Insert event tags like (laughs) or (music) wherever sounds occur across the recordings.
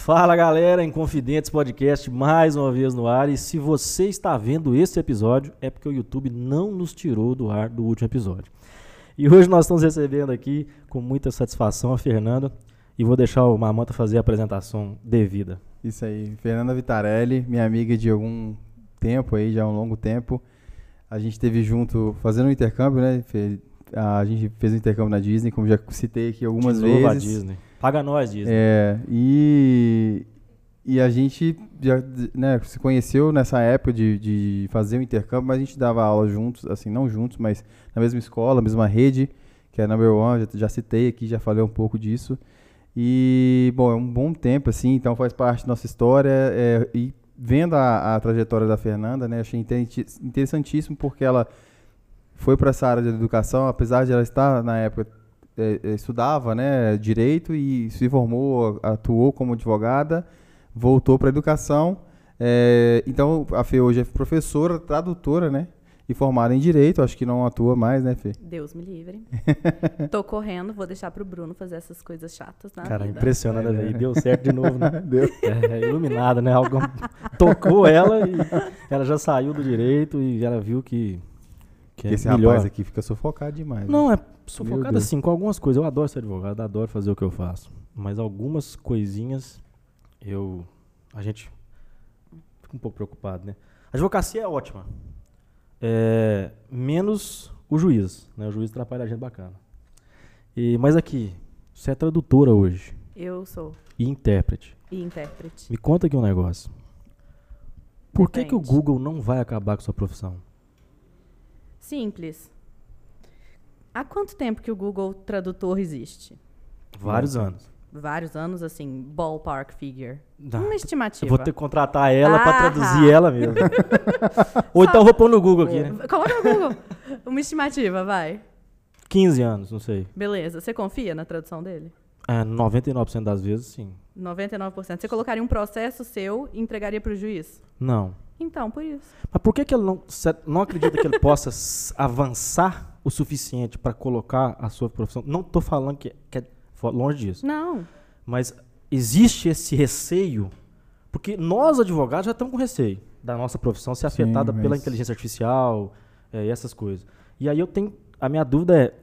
Fala galera, Inconfidentes Podcast mais uma vez no ar. E se você está vendo esse episódio, é porque o YouTube não nos tirou do ar do último episódio. E hoje nós estamos recebendo aqui com muita satisfação a Fernanda. E vou deixar o Mamanta fazer a apresentação devida. Isso aí, Fernanda Vitarelli, minha amiga de algum tempo aí, já um longo tempo. A gente esteve junto fazendo um intercâmbio, né? A gente fez um intercâmbio na Disney, como já citei aqui algumas De novo vezes. a Disney. Paga nós, Disney. É, e, e a gente já né, se conheceu nessa época de, de fazer o intercâmbio, mas a gente dava aula juntos, assim, não juntos, mas na mesma escola, mesma rede, que é a Number One, já, já citei aqui, já falei um pouco disso. E, bom, é um bom tempo, assim, então faz parte da nossa história. É, e vendo a, a, trajetória da Fernanda, né, achei interessantíssimo porque ela foi para essa área de educação, apesar de ela estar na época é, é, estudava né, direito e se formou, atuou como advogada, voltou para a educação. É, então a Fê hoje é professora, tradutora, né? E formada em direito, acho que não atua mais, né, Fê? Deus me livre. (laughs) Tô correndo, vou deixar pro Bruno fazer essas coisas chatas na Cara, vida. impressionante, é, né? E deu certo de novo, né? (laughs) deu. É, iluminada, né? Algo tocou ela e ela já saiu do direito e ela viu que. que é Esse melhor. rapaz aqui fica sufocado demais. Né? Não, né? é sufocado assim com algumas coisas. Eu adoro ser advogado, adoro fazer o que eu faço. Mas algumas coisinhas eu. A gente fica um pouco preocupado, né? A advocacia é ótima. É, menos o juiz. Né? O juiz atrapalha a gente bacana. E, mas aqui, você é tradutora hoje. Eu sou. E intérprete. E intérprete. Me conta aqui um negócio. Por que, que o Google não vai acabar com sua profissão? Simples. Há quanto tempo que o Google Tradutor existe? Vários anos. Vários anos, assim, ballpark figure. Não, Uma estimativa. Eu vou ter que contratar ela ah, para traduzir ela mesmo. (laughs) Ou então vou pôr no Google aqui, né? Coloca no Google. Uma estimativa, vai. 15 anos, não sei. Beleza. Você confia na tradução dele? É, 99% das vezes, sim. 99%. Você colocaria um processo seu e entregaria para o juiz? Não. Então, por isso. Mas por que, que ele não, não acredita que ele (laughs) possa avançar o suficiente para colocar a sua profissão? Não estou falando que, que é longe disso. Não. Mas existe esse receio, porque nós advogados já estamos com receio da nossa profissão ser afetada Sim, pela inteligência artificial é, e essas coisas. E aí eu tenho. A minha dúvida é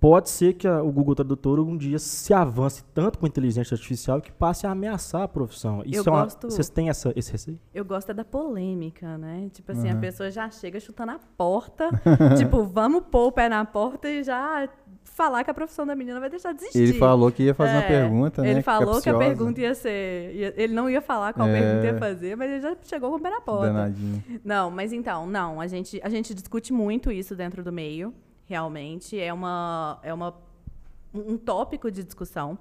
pode ser que a, o Google Tradutor um dia se avance tanto com a inteligência artificial que passe a ameaçar a profissão. Isso eu é uma, gosto, vocês têm essa, esse receio? Eu gosto é da polêmica, né? Tipo assim, uhum. a pessoa já chega chutando a porta, (laughs) tipo, vamos pôr o pé na porta e já falar que a profissão da menina vai deixar de existir. Ele falou que ia fazer é, uma pergunta, né? Ele falou capciosa. que a pergunta ia ser... Ia, ele não ia falar qual é, pergunta ia fazer, mas ele já chegou com o pé na porta. Danadinho. Não, mas então, não. A gente, a gente discute muito isso dentro do meio realmente. É, uma, é uma, um tópico de discussão.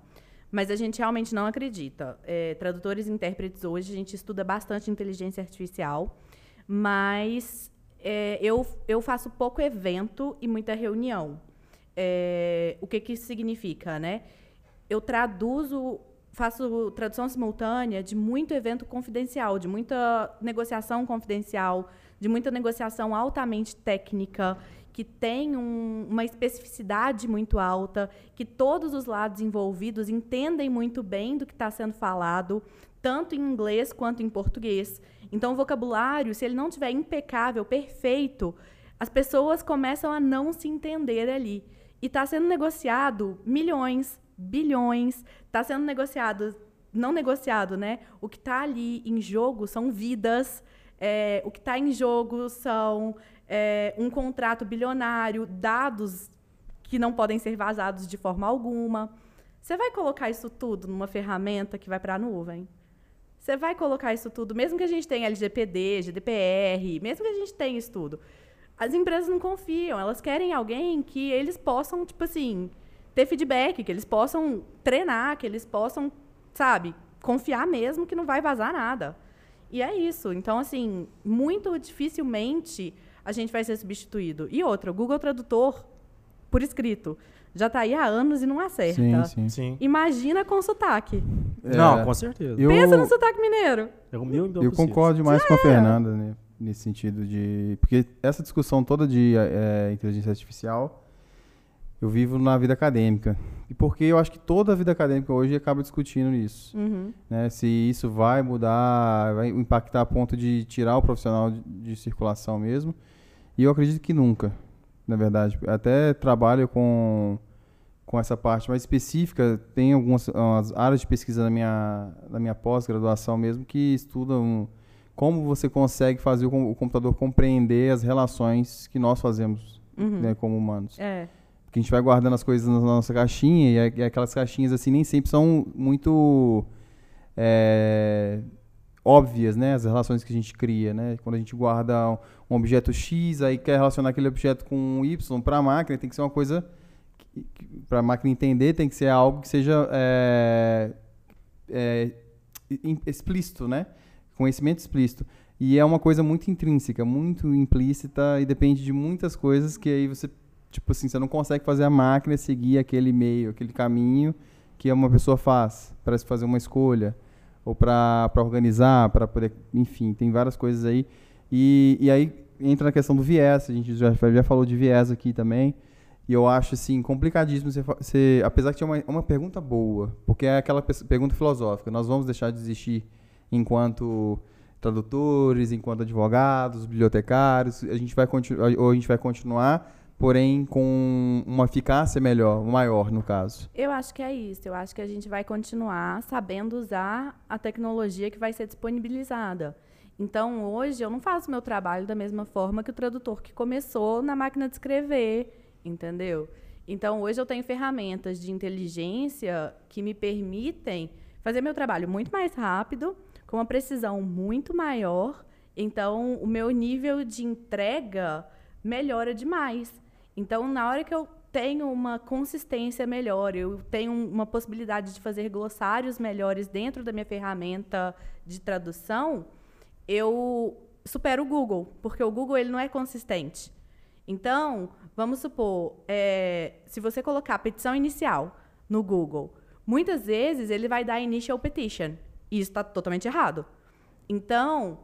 Mas a gente realmente não acredita. É, tradutores e intérpretes hoje, a gente estuda bastante inteligência artificial, mas é, eu, eu faço pouco evento e muita reunião. É, o que, que isso significa, né? Eu traduzo, faço tradução simultânea de muito evento confidencial, de muita negociação confidencial, de muita negociação altamente técnica que tem um, uma especificidade muito alta, que todos os lados envolvidos entendem muito bem do que está sendo falado, tanto em inglês quanto em português. Então, o vocabulário, se ele não tiver impecável, perfeito, as pessoas começam a não se entender ali. E está sendo negociado milhões, bilhões, está sendo negociado, não negociado, né? O que está ali em jogo são vidas, é, o que está em jogo são é, um contrato bilionário, dados que não podem ser vazados de forma alguma. Você vai colocar isso tudo numa ferramenta que vai para a nuvem? Você vai colocar isso tudo, mesmo que a gente tenha LGPD, GDPR, mesmo que a gente tenha isso tudo, as empresas não confiam, elas querem alguém que eles possam, tipo assim, ter feedback, que eles possam treinar, que eles possam, sabe, confiar mesmo que não vai vazar nada. E é isso. Então, assim, muito dificilmente a gente vai ser substituído. E outra, o Google Tradutor, por escrito, já está aí há anos e não acerta. Sim, sim. sim. Imagina com sotaque. É, não, com certeza. Eu, Pensa no sotaque mineiro. É o meu Eu possível. concordo demais com a Fernanda, né? Nesse sentido de... Porque essa discussão toda de é, inteligência artificial, eu vivo na vida acadêmica. E porque eu acho que toda a vida acadêmica hoje acaba discutindo isso. Uhum. Né? Se isso vai mudar, vai impactar a ponto de tirar o profissional de, de circulação mesmo. E eu acredito que nunca, na verdade. Até trabalho com, com essa parte mais específica. Tem algumas áreas de pesquisa na minha, na minha pós-graduação mesmo que estudam como você consegue fazer o, computador compreender as relações que nós fazemos Uhum. né, como humanos. É. Porque a gente vai guardando as coisas na nossa caixinha e, é- e aquelas caixinhas assim nem sempre são muito é, óbvias, né? As relações que a gente cria, né? Quando a gente guarda um, objeto X, aí quer relacionar aquele objeto com Y para a máquina, tem que ser uma coisa para a máquina entender, tem que ser algo que seja é, é, explícito, né? Conhecimento explícito. E é uma coisa muito intrínseca, muito implícita e depende de muitas coisas que aí você, tipo assim, você não consegue fazer a máquina seguir aquele meio, aquele caminho que uma pessoa faz para fazer uma escolha ou para organizar, para poder, enfim, tem várias coisas aí. E, e aí entra na questão do viés, a gente já, já falou de viés aqui também. E eu acho, assim, complicadíssimo você, você apesar que tinha uma, uma pergunta boa, porque é aquela pergunta filosófica, nós vamos deixar de existir enquanto tradutores, enquanto advogados, bibliotecários, a gente vai ou a gente vai continuar, porém com uma eficácia melhor, maior no caso. Eu acho que é isso. Eu acho que a gente vai continuar sabendo usar a tecnologia que vai ser disponibilizada. Então, hoje, eu não faço meu trabalho da mesma forma que o tradutor que começou na máquina de escrever, entendeu? Então, hoje eu tenho ferramentas de inteligência que me permitem fazer meu trabalho muito mais rápido, com uma precisão muito maior. Então, o meu nível de entrega melhora demais. Então, na hora que eu tenho uma consistência melhor, eu tenho uma possibilidade de fazer glossários melhores dentro da minha ferramenta de tradução, eu supero o Google, porque o Google ele não é consistente. Então, vamos supor, é, se você colocar petição inicial no Google, muitas vezes ele vai dar initial petition. E isso está totalmente errado. Então,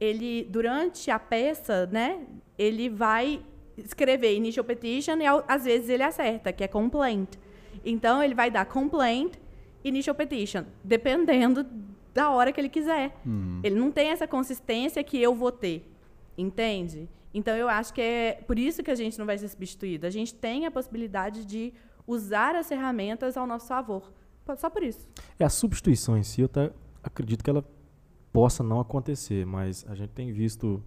ele durante a peça, né, ele vai escrever initial petition e às vezes ele acerta, que é complaint. Então ele vai dar complaint, initial petition, dependendo da hora que ele quiser. Ele não tem essa consistência que eu vou ter, entende? Então eu acho que é por isso que a gente não vai ser substituído. A gente tem a possibilidade de usar as ferramentas ao nosso favor. Só por isso. É a substituição em si, eu até acredito que ela possa não acontecer, mas a gente tem visto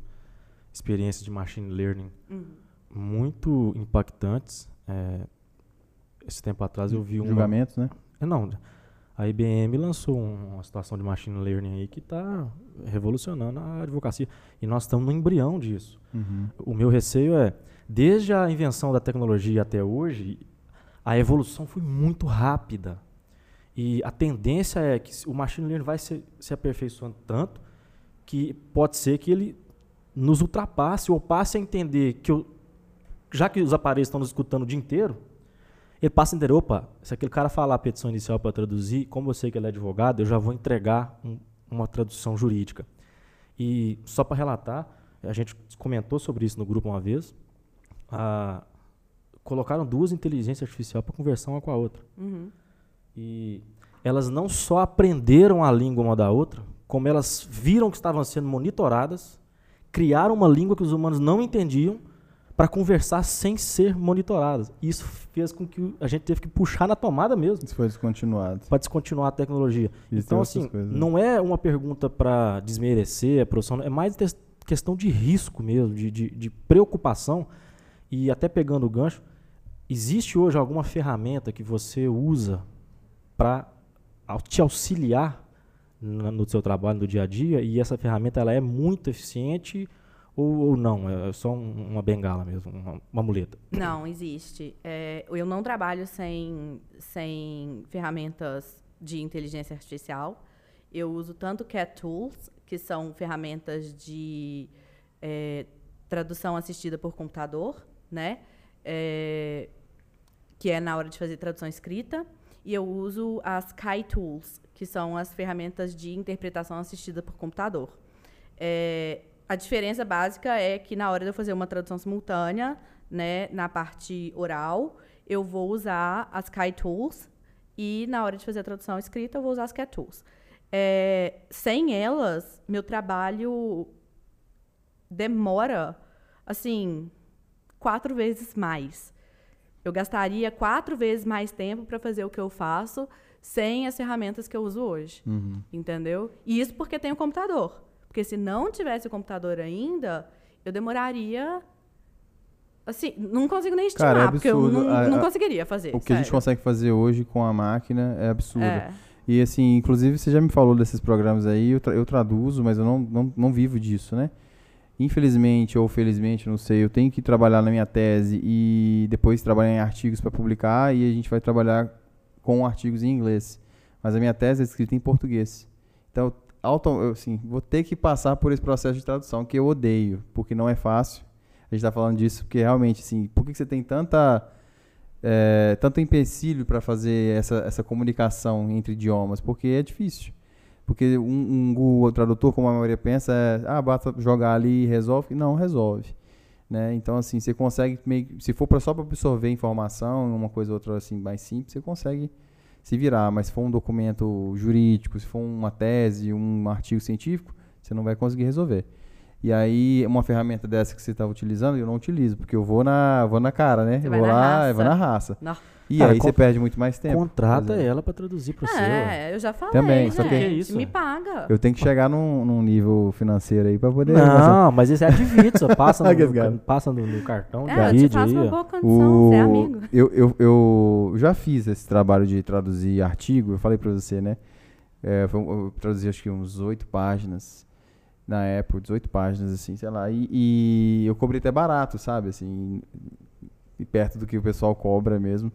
experiências de machine learning muito impactantes. É, esse tempo atrás eu vi um Julgamentos, né? É, não, a IBM lançou um- uma situação de machine learning aí que está revolucionando a advocacia. E nós estamos no embrião disso. Uhum. O meu receio é, desde a invenção da tecnologia até hoje, a evolução foi muito rápida. E a tendência é que o machine learning vai se, se aperfeiçoando tanto que pode ser que ele nos ultrapasse ou passe a entender que, eu, já que os aparelhos estão nos escutando o dia inteiro, ele passa a entender, opa, se aquele cara falar a petição inicial para traduzir, como eu sei que ele é advogado, eu já vou entregar um- uma tradução jurídica. E só para relatar, a gente comentou sobre isso no grupo uma vez, ah, colocaram duas inteligências artificiais para conversar uma com a outra. Uhum. E elas não só aprenderam a língua uma da outra, como elas viram que estavam sendo monitoradas, criaram uma língua que os humanos não entendiam para conversar sem ser monitoradas. Isso fez com que a gente teve que puxar na tomada mesmo Isso foi descontinuado. para descontinuar a tecnologia. Então, assim, coisas, né? não é uma pergunta para desmerecer a profissão, é mais questão de risco mesmo, de, de, de preocupação. E até pegando o gancho, existe hoje alguma ferramenta que você usa para te auxiliar no seu trabalho, no dia a dia, e essa ferramenta ela é muito eficiente ou, ou não? É só um- uma bengala mesmo, uma, uma muleta? Não, existe. É, eu não trabalho sem, sem ferramentas de inteligência artificial. Eu uso tanto Cat Tools, que são ferramentas de é, tradução assistida por computador, né? É, que é na hora de fazer tradução escrita. E eu uso as Sky Tools, que são as ferramentas de interpretação assistida por computador. É, a diferença básica é que na hora de eu fazer uma tradução simultânea, né, na parte oral, eu vou usar as Sky Tools e na hora de fazer a tradução escrita eu vou usar as Cat Tools. É, sem elas, meu trabalho demora, assim, quatro vezes mais. Eu gastaria quatro vezes mais tempo para fazer o que eu faço sem as ferramentas que eu uso hoje. Uhum. Entendeu? E isso porque tem o computador. Porque se não tivesse o computador ainda, eu demoraria. Assim, não consigo nem estimar, Cara, é porque eu não, A- não conseguiria fazer. O que a gente sério. consegue fazer hoje com a máquina é absurdo. É. E assim, inclusive você já me falou desses programas aí, eu, tra- eu traduzo, mas eu não, não, não vivo disso, né? Infelizmente ou felizmente, não sei, eu tenho que trabalhar na minha tese e depois trabalhar em artigos para publicar e a gente vai trabalhar com artigos em inglês. Mas a minha tese é escrita em português. Então, auto, assim, vou ter que passar por esse processo de tradução que eu odeio, porque não é fácil. A gente está falando disso porque realmente, assim, por que você tem tanta é, tanto empecilho para fazer essa, essa comunicação entre idiomas? Porque é difícil. Porque um, um Google tradutor, como a maioria pensa, é, ah, basta jogar ali e resolve. Não, resolve. Né? Então, assim, você consegue, meio, se for pra, só para absorver informação, uma coisa ou outra assim, mais simples, você consegue se virar. Mas se for um documento jurídico, se for uma tese, um artigo científico, você não vai conseguir resolver. E aí, uma ferramenta dessa que você está utilizando, eu não utilizo, porque eu vou na, vou na cara, né? Você eu vou lá, raça. eu vou na raça. Não. E Cara, aí você perde muito mais tempo. Contrata ela para traduzir para você. É, eu já falei, Também, gente. só que- Que isso? Me paga. Eu tenho que chegar num, num nível financeiro aí para poder. Não, mas esse é advito, só passa (laughs) no, passa no, no cartão de É, eu te faço uma boa condição, você é amigo. Eu, eu, eu já fiz esse trabalho de traduzir artigo, eu falei pra você, né? É, foi eu traduzi acho que uns oito páginas na época, 18 páginas, assim, sei lá. E, e eu cobrei até barato, sabe? Assim, e perto do que o pessoal cobra mesmo.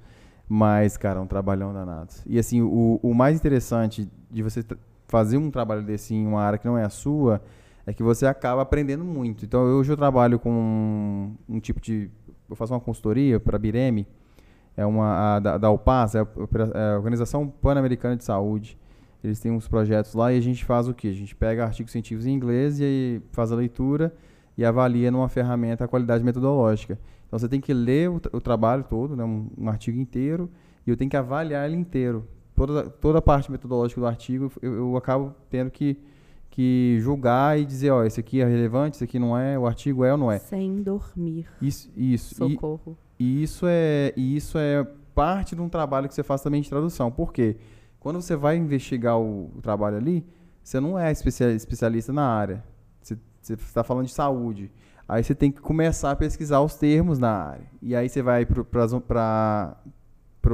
Mas, cara, é um trabalhão danado. E assim, o, o mais interessante de você fazer um trabalho desse em uma área que não é a sua é que você acaba aprendendo muito. Então, hoje eu trabalho com um, um tipo de. Eu faço uma consultoria para a Bireme, é uma a, da, da UPAS, é a, é a Organização Pan-Americana de Saúde. Eles têm uns projetos lá e a gente faz o quê? A gente pega artigos científicos em inglês e faz a leitura e avalia numa ferramenta a qualidade metodológica. Então você tem que ler o, o trabalho todo, né, um, um artigo inteiro, e eu tenho que avaliar ele inteiro. Toda, toda a parte metodológica do artigo eu, eu acabo tendo que, que julgar e dizer, ó, esse aqui é relevante, esse aqui não é, o artigo é ou não é. Sem dormir. Isso, isso. E- Socorro. e isso é, e isso é parte de um trabalho que você faz também de tradução. Por quê? Quando você vai investigar o, o trabalho ali, você não é especia- especialista na área. Você está falando de saúde. Aí você tem que começar a pesquisar os termos na área. E aí você vai para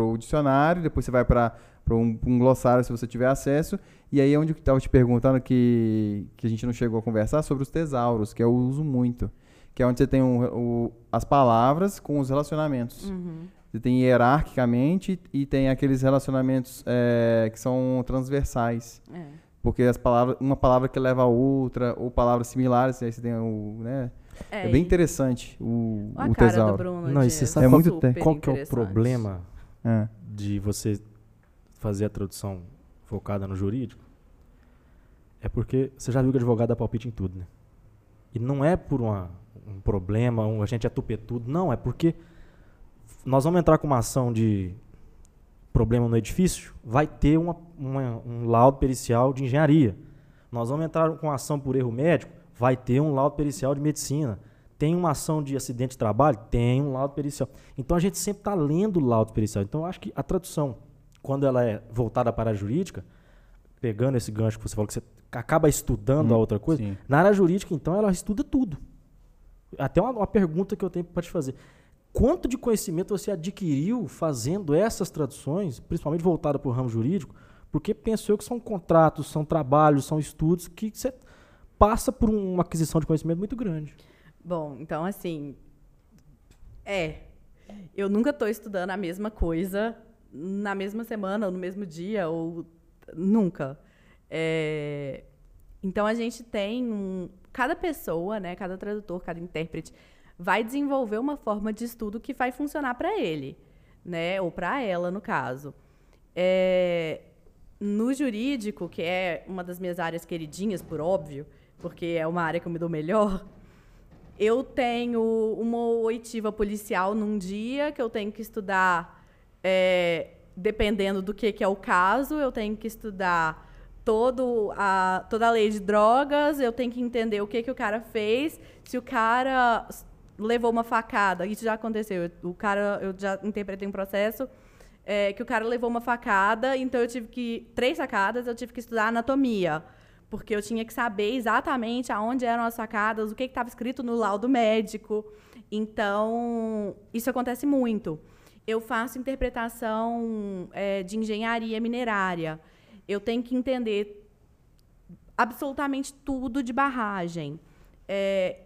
o dicionário, depois você vai para um, um glossário se você tiver acesso. E aí é onde eu estava te perguntando que, que a gente não chegou a conversar sobre os tesauros, que eu uso muito. Que é onde você tem um- o- as palavras com os relacionamentos. Uhum. Você tem hierarquicamente e tem aqueles relacionamentos é, que são transversais. É. Porque as palavras, uma palavra que leva a outra, ou palavras similares, aí você tem o. Né? É, bem e- interessante o, Olha o a cara tesauro. do Bruno. Não, e de- você sabe É qual, muito te- qual que é o problema É. de você fazer a tradução focada no jurídico? É porque você já viu que advogado dá palpite em tudo, né? E não é por uma- um problema, um, a gente é tupetudo, não, é porque nós vamos entrar com uma ação de problema no edifício, vai ter uma, uma- um laudo pericial de engenharia. Nós vamos entrar com uma ação por erro médico, vai ter um laudo pericial de medicina. Tem uma ação de acidente de trabalho, tem um laudo pericial. Então a gente sempre está lendo o laudo pericial. Então eu acho que a tradução, quando ela é voltada para a jurídica, pegando esse gancho que você falou, que você acaba estudando a Hum, outra coisa, sim. na área jurídica, então, ela estuda tudo. Até uma, uma pergunta que eu tenho para te fazer. Quanto de conhecimento você adquiriu fazendo essas traduções, principalmente voltada para o ramo jurídico? Porque penso eu que são contratos, são trabalhos, são estudos que você passa por um, uma aquisição de conhecimento muito grande. Bom, então assim. É. Eu nunca estou estudando a mesma coisa na mesma semana, ou no mesmo dia, ou nunca. É, então a gente tem um. Cada pessoa, né, cada tradutor, cada intérprete, vai desenvolver uma forma de estudo que vai funcionar para ele, né? Ou para ela, no caso. É, no jurídico, que é uma das minhas áreas queridinhas, por óbvio, porque é uma área que eu me dou melhor, eu tenho uma oitiva policial num dia que eu tenho que estudar, é, dependendo do que, que é o caso, eu tenho que estudar todo a, toda a lei de drogas, eu tenho que entender o que, que o cara fez, se o cara levou uma facada, isso já aconteceu, o cara, eu já interpretei um processo é, que o cara levou uma facada, então eu tive que, três facadas, eu tive que estudar anatomia, porque eu tinha que saber exatamente aonde eram as facadas, o que estava escrito no laudo médico. Então, isso acontece muito. Eu faço interpretação é, de engenharia minerária. Eu tenho que entender absolutamente tudo de barragem. É,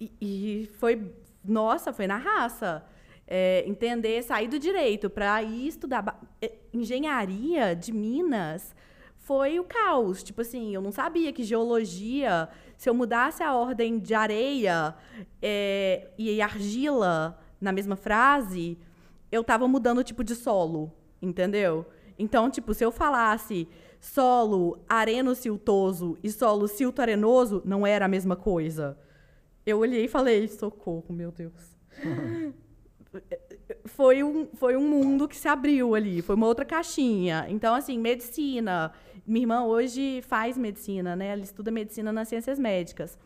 e, e, foi, nossa, foi na raça. É, entender, sair do direito para ir estudar é, engenharia de Minas foi o caos. Tipo assim, eu não sabia que geologia, se eu mudasse a ordem de areia é, e argila na mesma frase, eu estava mudando o tipo de solo, entendeu? Então, tipo, se eu falasse solo areno-siltoso e solo silto-arenoso, não era a mesma coisa. Eu olhei e falei, socorro, meu Deus. (laughs) foi, um, foi um mundo que se abriu ali, foi uma outra caixinha. Então, assim, medicina. Minha irmã hoje faz medicina, né? Ela estuda medicina nas ciências médicas.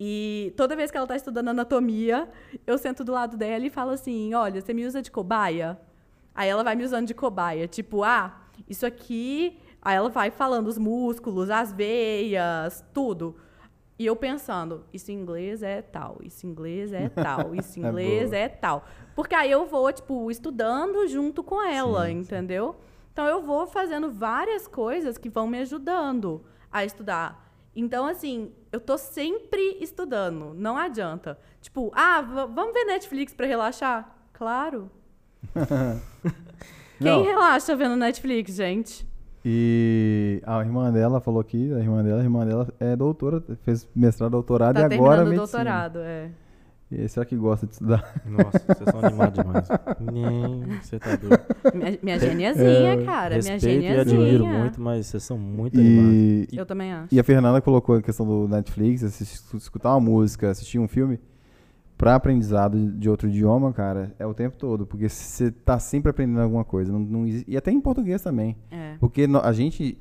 E toda vez que ela está estudando anatomia, eu sento do lado dela e falo assim: olha, você me usa de cobaia? Aí ela vai me usando de cobaia. Tipo, ah, isso aqui. Aí ela vai falando os músculos, as veias, tudo. E eu pensando, isso em inglês é tal, isso em inglês é (laughs) tal, isso em é inglês é, é, tal. Porque aí eu vou, tipo, estudando junto com ela, sim, entendeu? Sim. Então eu vou fazendo várias coisas que vão me ajudando a estudar. Então, assim, eu tô sempre estudando, não adianta. Tipo, ah, vamos ver Netflix para relaxar? Claro. (laughs) Quem relaxa vendo Netflix, gente? E a irmã dela falou aqui, a irmã dela, a irmã dela é doutora, fez mestrado, doutorado tá e agora medicina. doutorado, é. E será que gosta de estudar? (laughs) Nossa, vocês são animados demais. Nem, você tá doido. Minha, minha geniazinha, é, cara. Minha geniazinha. e admiro muito, mas vocês são muito e, animados. Eu também acho. E a Fernanda colocou a questão do Netflix, assistir, escutar uma música, assistir um filme para aprendizado de outro idioma, cara, é o tempo todo, porque você tá sempre aprendendo alguma coisa, não, não e até em português também, é. porque a gente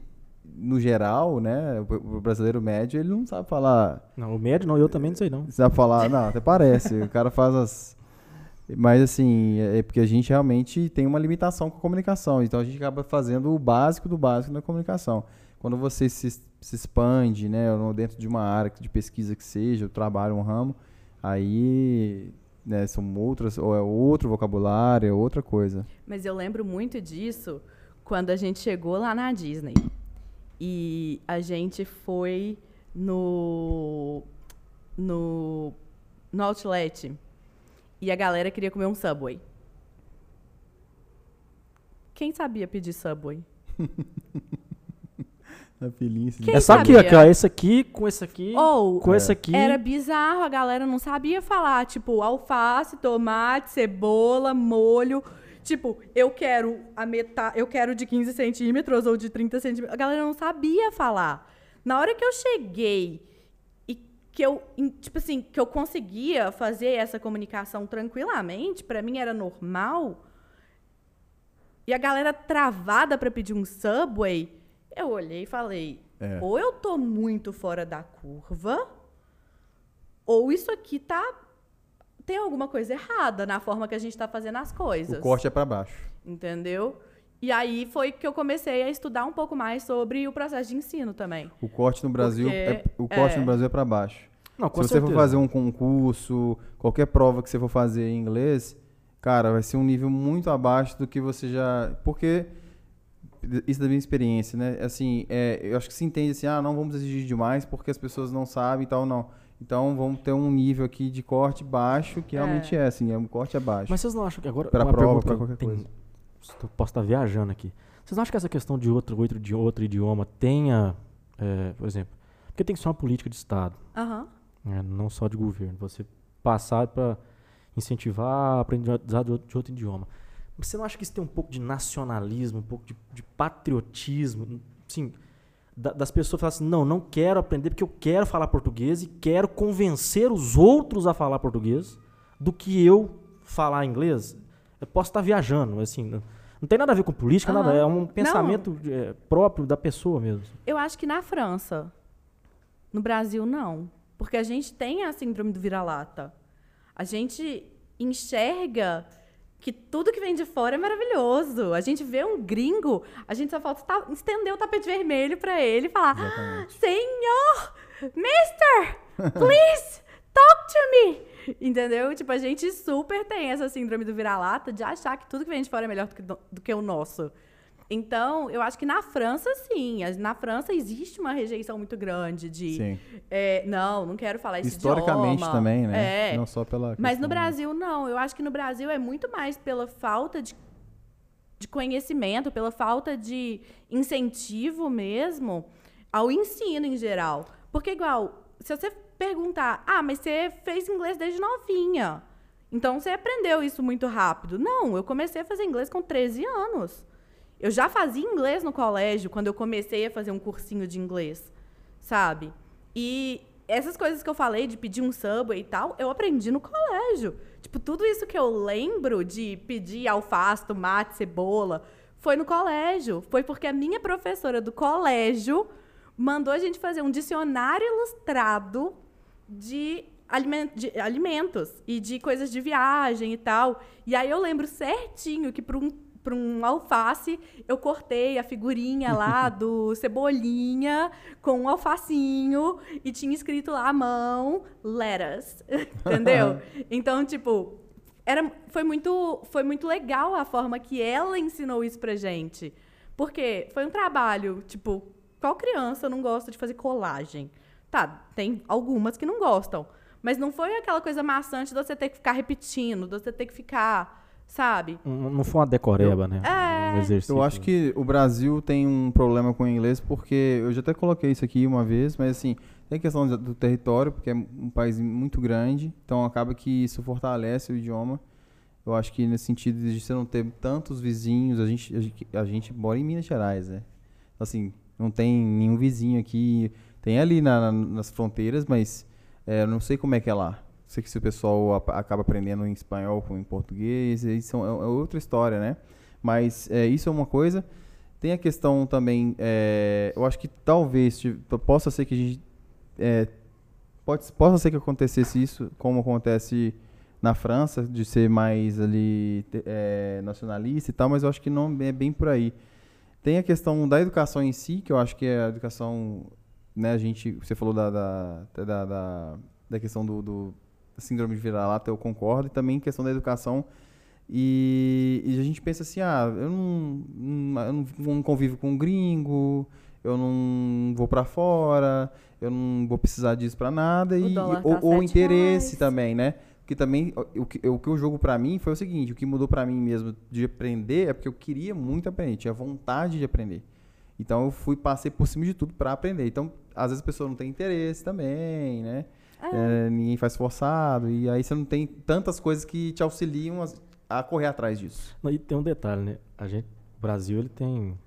no geral, né, o brasileiro médio, ele não sabe falar. Não, o médio não, eu também não sei não. Sabe falar, não, até parece, o cara faz as mas assim, é, é porque a gente realmente tem uma limitação com a comunicação, então a gente acaba fazendo o básico do básico na comunicação. Quando você se, se expande, né, dentro de uma área de pesquisa que seja, o trabalho, um ramo, Aí, né, são outras, ou é outro vocabulário, é outra coisa. Mas eu lembro muito disso quando a gente chegou lá na Disney. E a gente foi no, no, no outlet. E a galera queria comer um Subway. Quem sabia pedir Subway? (laughs) A filhinha. Quem Essa aqui, ó, esse aqui com esse aqui, Ou, com é. esse aqui. Era bizarro, a galera não sabia falar, tipo, alface, tomate, cebola, molho. Tipo, eu quero a metade, eu quero de 15 centímetros ou de 30 centímetros. A galera não sabia falar. Na hora que eu cheguei e que eu, tipo assim, que eu conseguia fazer essa comunicação tranquilamente, para mim era normal. E a galera travada para pedir um Subway, eu olhei e falei: é. ou eu tô muito fora da curva, ou isso aqui tá. Tem alguma coisa errada na forma que a gente está fazendo as coisas. O corte é para baixo. Entendeu? E aí foi que eu comecei a estudar um pouco mais sobre o processo de ensino também. O corte no Brasil Porque, é, o corte é, no Brasil é para baixo. Não, Se você for fazer um concurso, qualquer prova que você for fazer em inglês, cara, vai ser um nível muito abaixo do que você já. Porque isso da minha experiência, né? Assim, é, eu acho que se entende assim, ah, não vamos exigir demais porque as pessoas não sabem e tal, não. Então vamos ter um nível aqui de corte baixo, que é. realmente é, assim, é um corte abaixo. Mas vocês não acham que agora. Para prova, para qualquer tem, coisa. Posso estar viajando aqui. Vocês não acham que essa questão de outro, outro, de outro idioma tenha, é, por exemplo, porque tem que ser uma política de Estado, uhum. né, não só de governo. Você passar para incentivar a aprendizado de outro idioma. Você não acha que isso tem um pouco de nacionalismo, um pouco de, de patriotismo? Sim, das pessoas falarem assim, não, não quero aprender porque eu quero falar português e quero convencer os outros a falar português do que eu falar inglês. Eu posso estar viajando, assim, não, não tem nada a ver com política, Aham. nada, é um pensamento é, próprio da pessoa mesmo. Eu acho que na França. No Brasil, não. Porque a gente tem a síndrome do vira-lata. A gente enxerga que tudo que vem de fora é maravilhoso. A gente vê um gringo, a gente só falta ta- estender o tapete vermelho pra ele e falar: "Ah, Senhor, Mister, (laughs) please talk to me. Entendeu? Tipo, a gente super tem essa síndrome do vira-lata de achar que tudo que vem de fora é melhor do que, do que o nosso. Então, eu acho que na França, sim. Na França existe uma rejeição muito grande de. Sim. é, não, não quero falar esse Historicamente idioma. também, né? É. Não só pela. Mas no Brasil, não. Eu acho que no Brasil é muito mais pela falta de, de conhecimento, pela falta de incentivo mesmo ao ensino em geral. Porque, igual, se você perguntar, ah, mas você fez inglês desde novinha. Então você aprendeu isso muito rápido. Não, eu comecei a fazer inglês com 13 anos. Eu já fazia inglês no colégio quando eu comecei a fazer um cursinho de inglês, sabe? E essas coisas que eu falei de pedir um subway e tal, eu aprendi no colégio. Tipo, tudo isso que eu lembro de pedir alface, tomate, cebola, foi no colégio. Foi porque a minha professora do colégio mandou a gente fazer um dicionário ilustrado de, alimen- de alimentos e de coisas de viagem e tal. E aí eu lembro certinho que para um, pra um alface eu cortei a figurinha lá (laughs) do cebolinha com um alfacinho e tinha escrito lá à mão lettuce, (laughs) entendeu? (laughs) Então, tipo, era, foi, muito, foi muito legal a forma que ela ensinou isso pra gente. Porque foi um trabalho, tipo, qual criança não gosta de fazer colagem? Tá, tem algumas que não gostam. Mas não foi aquela coisa maçante de você ter que ficar repetindo, de você ter que ficar, sabe? Não não foi uma decoreba, né? É. Um exercício. Eu acho que o Brasil tem um problema com o inglês, porque eu já até coloquei isso aqui uma vez, mas assim, tem a questão do do território, porque é um país muito grande, então acaba que isso fortalece o idioma. Eu acho que nesse sentido de você não ter tantos vizinhos, a gente, a gente, a gente mora em Minas Gerais, né? Assim, não tem nenhum vizinho aqui, tem ali na- na- nas fronteiras, mas é, eu não sei como é que é lá. Sei se o pessoal acaba aprendendo em espanhol ou em português, isso é, é outra história, né? Mas é, isso é uma coisa. Tem a questão também, é, eu acho que talvez possa ser que a gente. é, pode, possa ser que acontecesse isso, como acontece na França, de ser mais ali é, nacionalista e tal, mas eu acho que não é bem por aí. Tem a questão da educação em si, que eu acho que é a educação, né, a gente, você falou da, da, da, da, da questão do, do síndrome de vira-lata, eu concordo, e também questão da educação e, e a gente pensa assim, ah, eu não, eu não- convivo com um gringo, eu não vou pra fora, eu não vou precisar disso pra nada. O E, ou, tá ou sete interesse reais. também, né? Porque também, o, que, o que o jogo pra mim foi o seguinte, o que mudou pra mim mesmo de aprender é porque eu queria muito aprender, tinha vontade de aprender. Então eu fui, passei por cima de tudo pra aprender. Então, às vezes a pessoa não tem interesse também, né? É, ninguém faz forçado, e aí você não tem tantas coisas que te auxiliam a, a correr atrás disso. Não, E tem um detalhe, né? A gente, o Brasil ele tem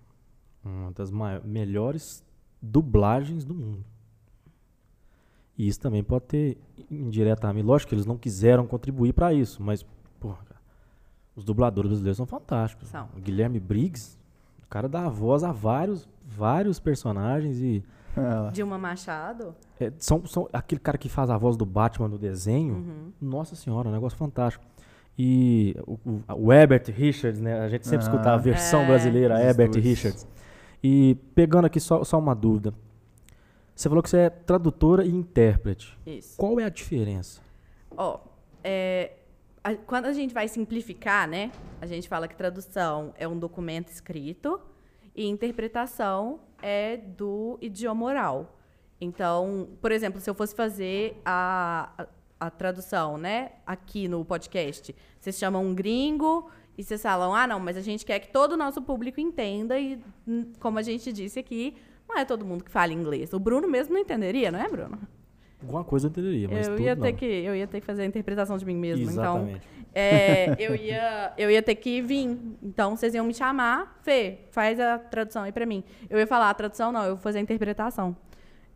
uma das mai- melhores dublagens do mundo. E isso também pode ter indiretamente. Lógico que eles não quiseram contribuir para isso, mas, porra, cara, os dubladores brasileiros são fantásticos. São. O Guilherme Briggs, o cara dá a voz a vários, vários personagens e. Dilma Machado. É, são, são aquele cara que faz a voz do Batman no desenho. Uhum. Nossa senhora, um negócio fantástico. E o, o, o Herbert Richards, né? A gente sempre Ah. escuta a versão É. brasileira, Herbert dois. Richards. E pegando aqui só, só uma dúvida. Você falou que você é tradutora e intérprete. Isso. Qual é a diferença? Ó, é, a- quando a gente vai simplificar, né? A gente fala que tradução é um documento escrito e interpretação é do idioma oral. Então, por exemplo, se eu fosse fazer a, a, a tradução, né? Aqui no podcast, vocês chamam um gringo e vocês falam, ah, não, mas a gente quer que todo o nosso público entenda e, hum, como a gente disse aqui, não é todo mundo que fala inglês. O Bruno mesmo não entenderia, não é, Bruno? Alguma coisa eu entenderia, mas eu ia não. ter que eu ia ter que fazer a interpretação de mim mesmo, então Exatamente. é, (laughs) eu ia eu ia ter que vir. Então vocês iam me chamar, Fê, faz a tradução aí pra mim. Eu ia falar a tradução não, eu vou fazer a interpretação.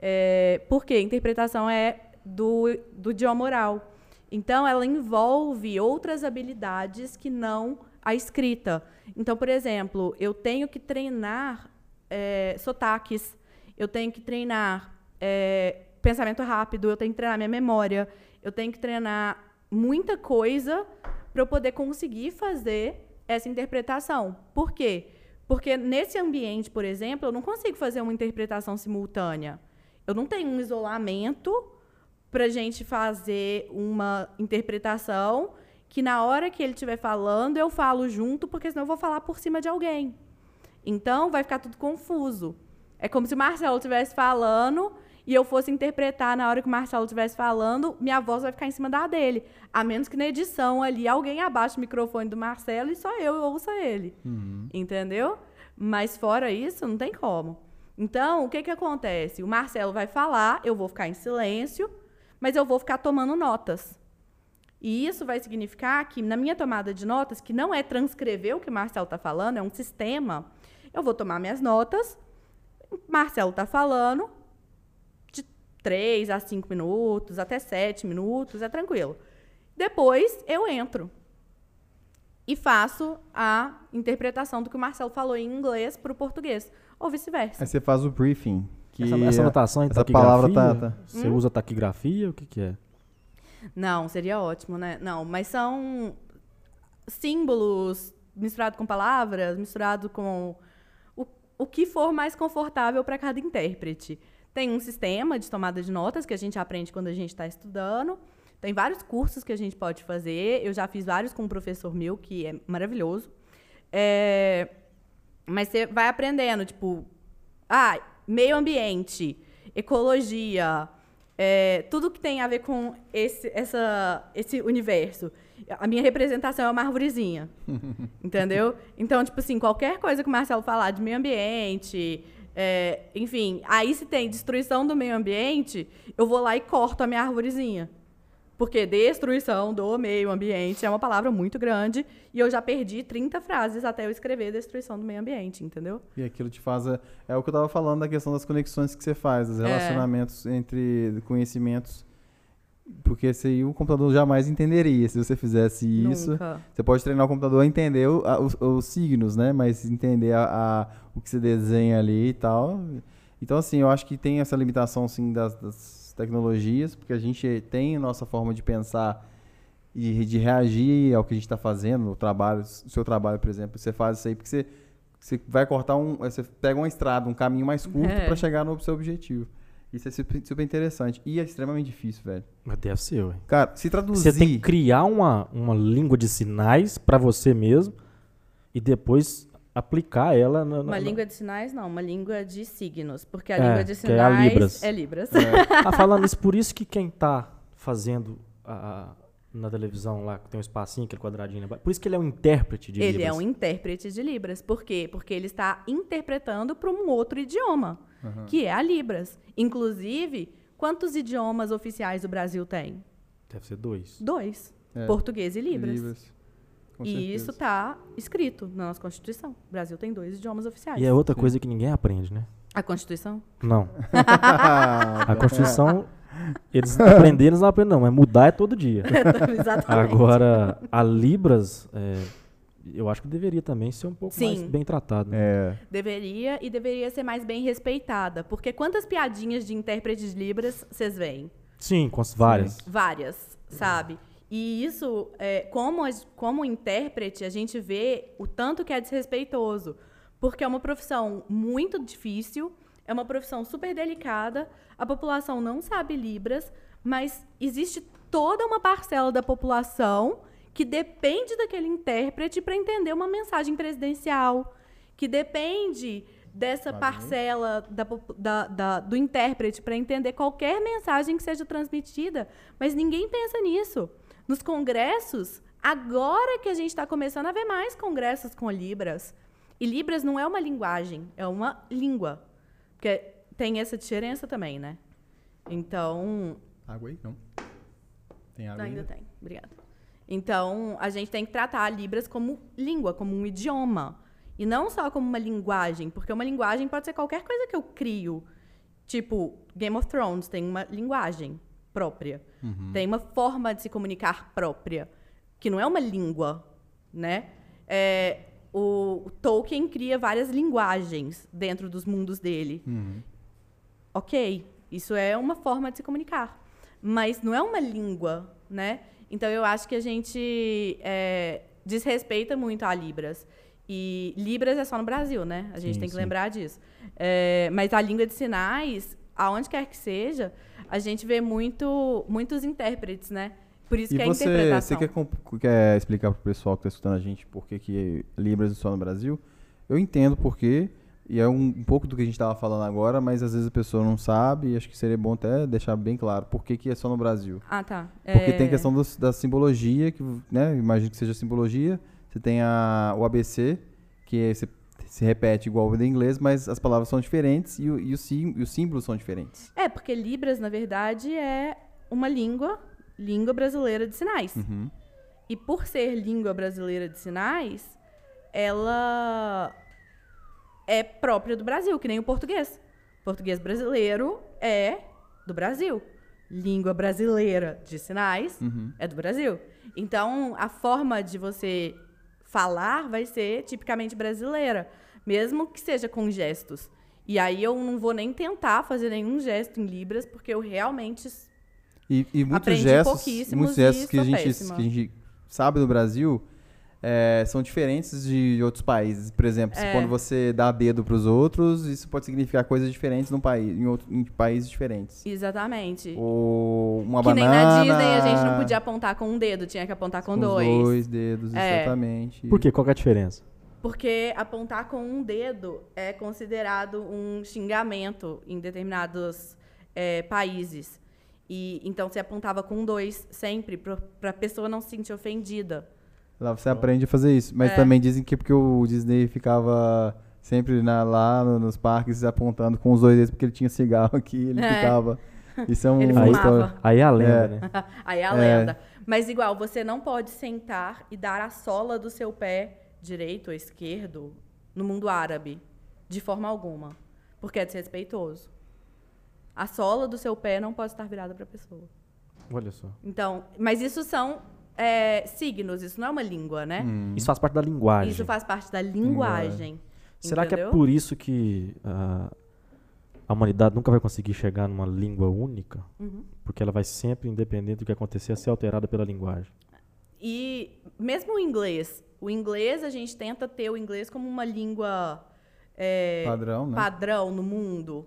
É, por quê? Interpretação é do do idioma oral. Então ela envolve outras habilidades que não a escrita. Então, por exemplo, eu tenho que treinar é, sotaques, eu tenho que treinar é, pensamento rápido, eu tenho que treinar minha memória, eu tenho que treinar muita coisa para eu poder conseguir fazer essa interpretação. Por quê? Porque nesse ambiente, por exemplo, eu não consigo fazer uma interpretação simultânea. Eu não tenho um isolamento para gente fazer uma interpretação que na hora que ele estiver falando eu falo junto, porque senão eu vou falar por cima de alguém. Então vai ficar tudo confuso. É como se o Marcelo estivesse falando e eu fosse interpretar na hora que o Marcelo estivesse falando, minha voz vai ficar em cima da dele. A menos que na edição ali alguém abaixe o microfone do Marcelo e só eu ouça ele. Entendeu? Mas fora isso, não tem como. Então, o que, que acontece? O Marcelo vai falar, eu vou ficar em silêncio, mas eu vou ficar tomando notas. E isso vai significar que, na minha tomada de notas, que não é transcrever o que o Marcelo está falando, é um sistema, eu vou tomar minhas notas, o Marcelo está falando, 3 a 5 minutos, até 7 minutos, é tranquilo. Depois eu entro e faço a interpretação do que o Marcelo falou em inglês para o português, ou vice-versa. Aí você faz o briefing. Que essa, essa anotação em essa palavra tá- tá- você Hum? usa taquigrafia? O que que é? Não, seria ótimo, né? Não, mas são símbolos misturado com palavras, misturado com o, o que for mais confortável para cada intérprete. Tem um sistema de tomada de notas que a gente aprende quando a gente está estudando. Tem vários cursos que a gente pode fazer. Eu já fiz vários com um professor meu, que é maravilhoso. É, Mas você vai aprendendo, tipo, ah, meio ambiente, ecologia, é, tudo que tem a ver com esse, essa, esse universo. A minha representação é uma arvorezinha. (laughs) entendeu? Então, tipo assim, qualquer coisa que o Marcelo falar de meio ambiente, é, enfim, aí se tem destruição do meio ambiente, eu vou lá e corto a minha arvorezinha. Porque destruição do meio ambiente é uma palavra muito grande e eu já perdi 30 frases até eu escrever destruição do meio ambiente, entendeu? E aquilo te faz. a- É o que eu tava falando da questão das conexões que você faz, dos É. relacionamentos entre conhecimentos. Porque esse aí o computador jamais entenderia se você fizesse isso. Nunca. Você pode treinar o computador a entender o- a- os, os signos, né? Mas entender a, a- o que você desenha ali e tal. Então, assim, eu acho que tem essa limitação, sim, das, das tecnologias, porque a gente tem a nossa forma de pensar e de reagir ao que a gente está fazendo, o trabalho, o seu trabalho, por exemplo. Você faz isso aí porque você, você vai cortar um. Você pega uma estrada, um caminho mais curto É. para chegar no seu objetivo. Isso é super, super interessante. E é extremamente difícil, velho. Mas deve ser, ué. Cara, se traduzir. Você tem que criar uma, uma língua de sinais para você mesmo e depois aplicar ela na, na- Uma língua de sinais, não, uma língua de signos. Porque a É, língua de que é a sinais Libras. é Libras. (laughs) Ah, falando isso, por isso que quem tá fazendo a- na televisão lá, que tem um espacinho, aquele quadradinho, né? por isso que ele é um intérprete de ele Libras. é um intérprete de Libras. Por quê? Porque ele está interpretando para um outro idioma, que é a Libras. Inclusive, quantos idiomas oficiais o Brasil tem? Deve ser dois. Dois. É. Português e Libras. Libras. Com e certeza. isso está escrito na nossa Constituição. O Brasil tem dois idiomas oficiais. E é outra Sim. coisa que ninguém aprende, né? A Constituição? Não. (laughs) A Constituição, eles aprenderam, eles não aprendem, não, mas mudar é todo dia. (laughs) Exatamente. Agora, a Libras, é, eu acho que deveria também ser um pouco mais Sim. bem tratado. né? É. Deveria e deveria ser mais bem respeitada. Porque quantas piadinhas de intérprete de Libras vocês veem? Sim, com as várias. Várias, sabe? E isso, é, como, as- como intérprete, a gente vê o tanto que é desrespeitoso. Porque é uma profissão muito difícil, é uma profissão super delicada, a população não sabe Libras, mas existe toda uma parcela da população que depende daquele intérprete para entender uma mensagem presidencial, que depende dessa parcela da da- da- do intérprete para entender qualquer mensagem que seja transmitida, mas ninguém pensa nisso. Nos congressos, agora que a gente está começando a ver mais congressos com Libras, e Libras não é uma linguagem, é uma língua. Porque tem essa diferença também, né? Então, Água aí? Não. Tem água Ainda ainda? tem, obrigada. Então, a gente tem que tratar a Libras como língua, como um idioma. E não só como uma linguagem, porque uma linguagem pode ser qualquer coisa que eu crio. Tipo, Game of Thrones tem uma linguagem própria. Tem uma forma de se comunicar própria, que não é uma língua, né? É, o, o Tolkien cria várias linguagens dentro dos mundos dele. Uhum. Ok, isso é uma forma de se comunicar. Mas não é uma língua, né? Então eu acho que a gente é, desrespeita muito a Libras. E Libras é só no Brasil, né? A gente Sim, tem que sim. lembrar disso. É, mas a língua de sinais, aonde quer que seja, a gente vê muito, muitos intérpretes, né? Por isso E que é você, interpretação. você quer, quer explicar pro pessoal que está escutando a gente por que, que Libras é só no Brasil? Eu entendo por quê, e é um, um pouco do que a gente estava falando agora, mas às vezes a pessoa não sabe, e acho que seria bom até deixar bem claro por que, que é só no Brasil. Ah, tá. Porque É, tem questão dos- da simbologia, que, né, imagino que seja simbologia. Você tem a, o ABC, que é- se, repete igual o do inglês, mas as palavras são diferentes e, o- e, o sim- e os símbolos são diferentes. É, porque Libras, na verdade, é uma língua, língua brasileira de sinais. Uhum. E por ser língua brasileira de sinais, ela é própria do Brasil, que nem o português. Português brasileiro é do Brasil. Língua brasileira de sinais Uhum. é do Brasil. Então, a forma de você falar vai ser tipicamente brasileira, mesmo que seja com gestos. E aí eu não vou nem tentar fazer nenhum gesto em Libras, porque eu realmente E, e muitos Aprendi gestos, muitos gestos que a, gente, péssima. que a gente sabe do Brasil é, são diferentes de outros países. Por exemplo, se É. quando você dá dedo para os outros, isso pode significar coisas diferentes num país, em, outro, em países diferentes. Exatamente. Ou uma que banana. nem na Disney a gente não podia apontar com um dedo, tinha que apontar com, com dois. dois dedos, É. exatamente. Por quê? Qual que é a diferença? Porque apontar com um dedo é considerado um xingamento em determinados é, países. E então você apontava com dois sempre para a pessoa não se sentir ofendida. Lá você aprende a fazer isso. Mas É. também dizem que é porque o Disney ficava sempre na- lá no- nos parques apontando com os dois dedos, porque ele tinha cigarro aqui, ele É. ficava. Isso é (laughs) um Ele história. Aí é a lenda, É. né? (laughs) Aí é a É. lenda. Mas igual, você não pode sentar e dar a sola do seu pé direito ou esquerdo no mundo árabe, de forma alguma, porque é desrespeitoso. A sola do seu pé não pode estar virada para a pessoa. Olha só. Então, mas isso são é, signos, isso não é uma língua, né? Hum. Isso faz parte da linguagem. Isso faz parte da linguagem. Será que é por isso que ah, a humanidade nunca vai conseguir chegar numa língua única? Uhum. Porque ela vai sempre, independente do que acontecer, ser alterada pela linguagem. E mesmo o inglês, o inglês a gente tenta ter o inglês como uma língua é, Padrão, né? padrão no mundo.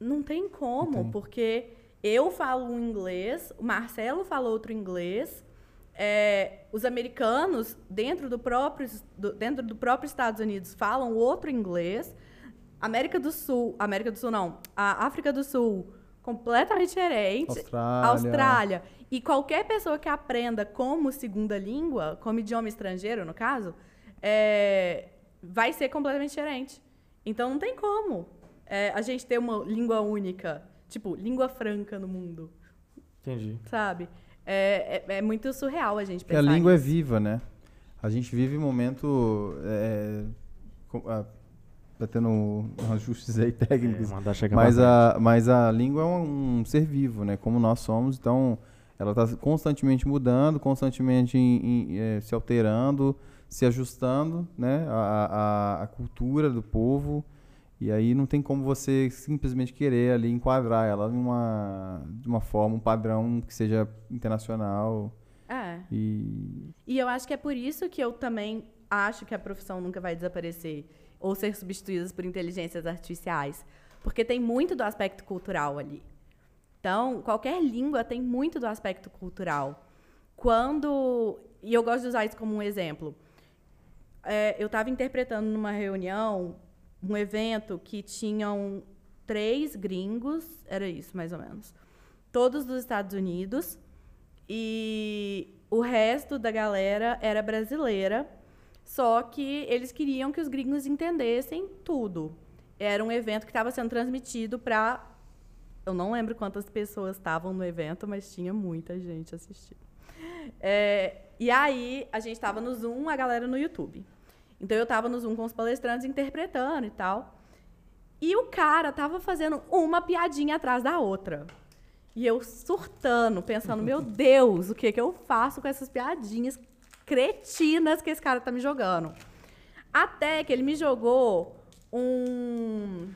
Não tem como, porque eu falo um inglês, o Marcelo fala outro inglês, é, os americanos, dentro do, próprio, do- dentro do próprio Estados Unidos, falam outro inglês. América do Sul, América do Sul não, a África do Sul, completamente diferente. Austrália. Austrália. E qualquer pessoa que aprenda como segunda língua, como idioma estrangeiro, no caso, é, vai ser completamente diferente. Então não tem como é, a gente ter uma língua única, tipo, língua franca no mundo, Entendi. sabe? É, é- é muito surreal a gente Porque a pensar língua é nisso. viva, né? A gente vive um momento. É, com- ah, tá tendo ajustes aí (laughs) É, técnicos. chegar mas, a, mas a língua é um, um ser vivo, né? Como nós somos, então ela está constantemente mudando, constantemente em- em, eh, se alterando, se ajustando, né? A, a, a cultura do povo. E aí não tem como você simplesmente querer ali enquadrar ela numa, de uma forma, um padrão que seja internacional. É. E E eu acho que é por isso que eu também acho que a profissão nunca vai desaparecer ou ser substituída por inteligências artificiais. Porque tem muito do aspecto cultural ali. Então, qualquer língua tem muito do aspecto cultural. Quando. E eu gosto de usar isso como um exemplo. É, eu estava interpretando numa reunião um evento que tinham três gringos, era isso mais ou menos, todos dos Estados Unidos, e o resto da galera era brasileira, só que eles queriam que os gringos entendessem tudo. Era um evento que estava sendo transmitido para Eu não lembro quantas pessoas estavam no evento, mas tinha muita gente assistindo. É, e aí, a gente estava no Zoom, a galera no YouTube. Então, eu estava no Zoom com os palestrantes interpretando e tal. E o cara tava fazendo uma piadinha atrás da outra. E eu surtando, pensando, meu (laughs) Deus, o que, que eu faço com essas piadinhas cretinas que esse cara tá me jogando? Até que ele me jogou um.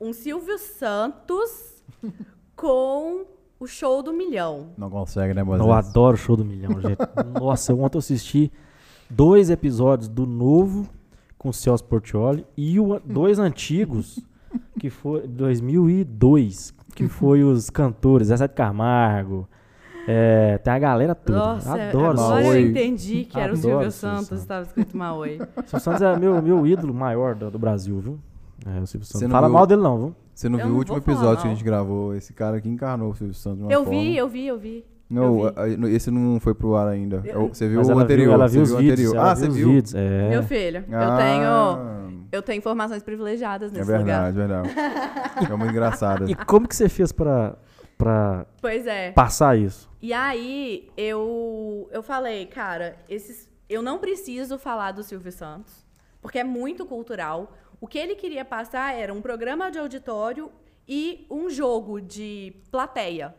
Um Silvio Santos (laughs) com o show do milhão. Não consegue, né, Moisés? Eu adoro o show do milhão, gente. (laughs) Nossa, ontem eu assisti dois episódios do novo com o Celso Portioli e o, dois antigos, (laughs) que foi 2002, que foi os cantores, Zé de Camargo. É, tem a galera toda. Nossa, adoro agora Silvio eu entendi que era o Adoro Silvio Silvio Santos, estava escrito Maui. (laughs) Silvio Santos é meu, meu ídolo maior do, do Brasil, viu? É, o Silvio Você Santos. não Fala viu- mal dele não, viu? Você não Eu viu não o último vou falar, episódio que a gente gravou? Esse cara que encarnou o Silvio Santos de uma Eu forma. vi, eu vi, eu vi. Não, eu esse não foi pro ar ainda. Eu- Você viu o ela anterior. viu, ela você viu os o vídeos. anterior. Ah, viu você viu? vídeos. É. Meu filho, eu Ah, tenho eu tenho informações privilegiadas É nesse lugar. verdade, verdade. É muito engraçado. (laughs) E como que você fez pra, pra Pois é. passar isso? E aí eu eu falei, cara, esses eu não preciso falar do Silvio Santos, porque é muito cultural. O que ele queria passar era um programa de auditório e um jogo de plateia.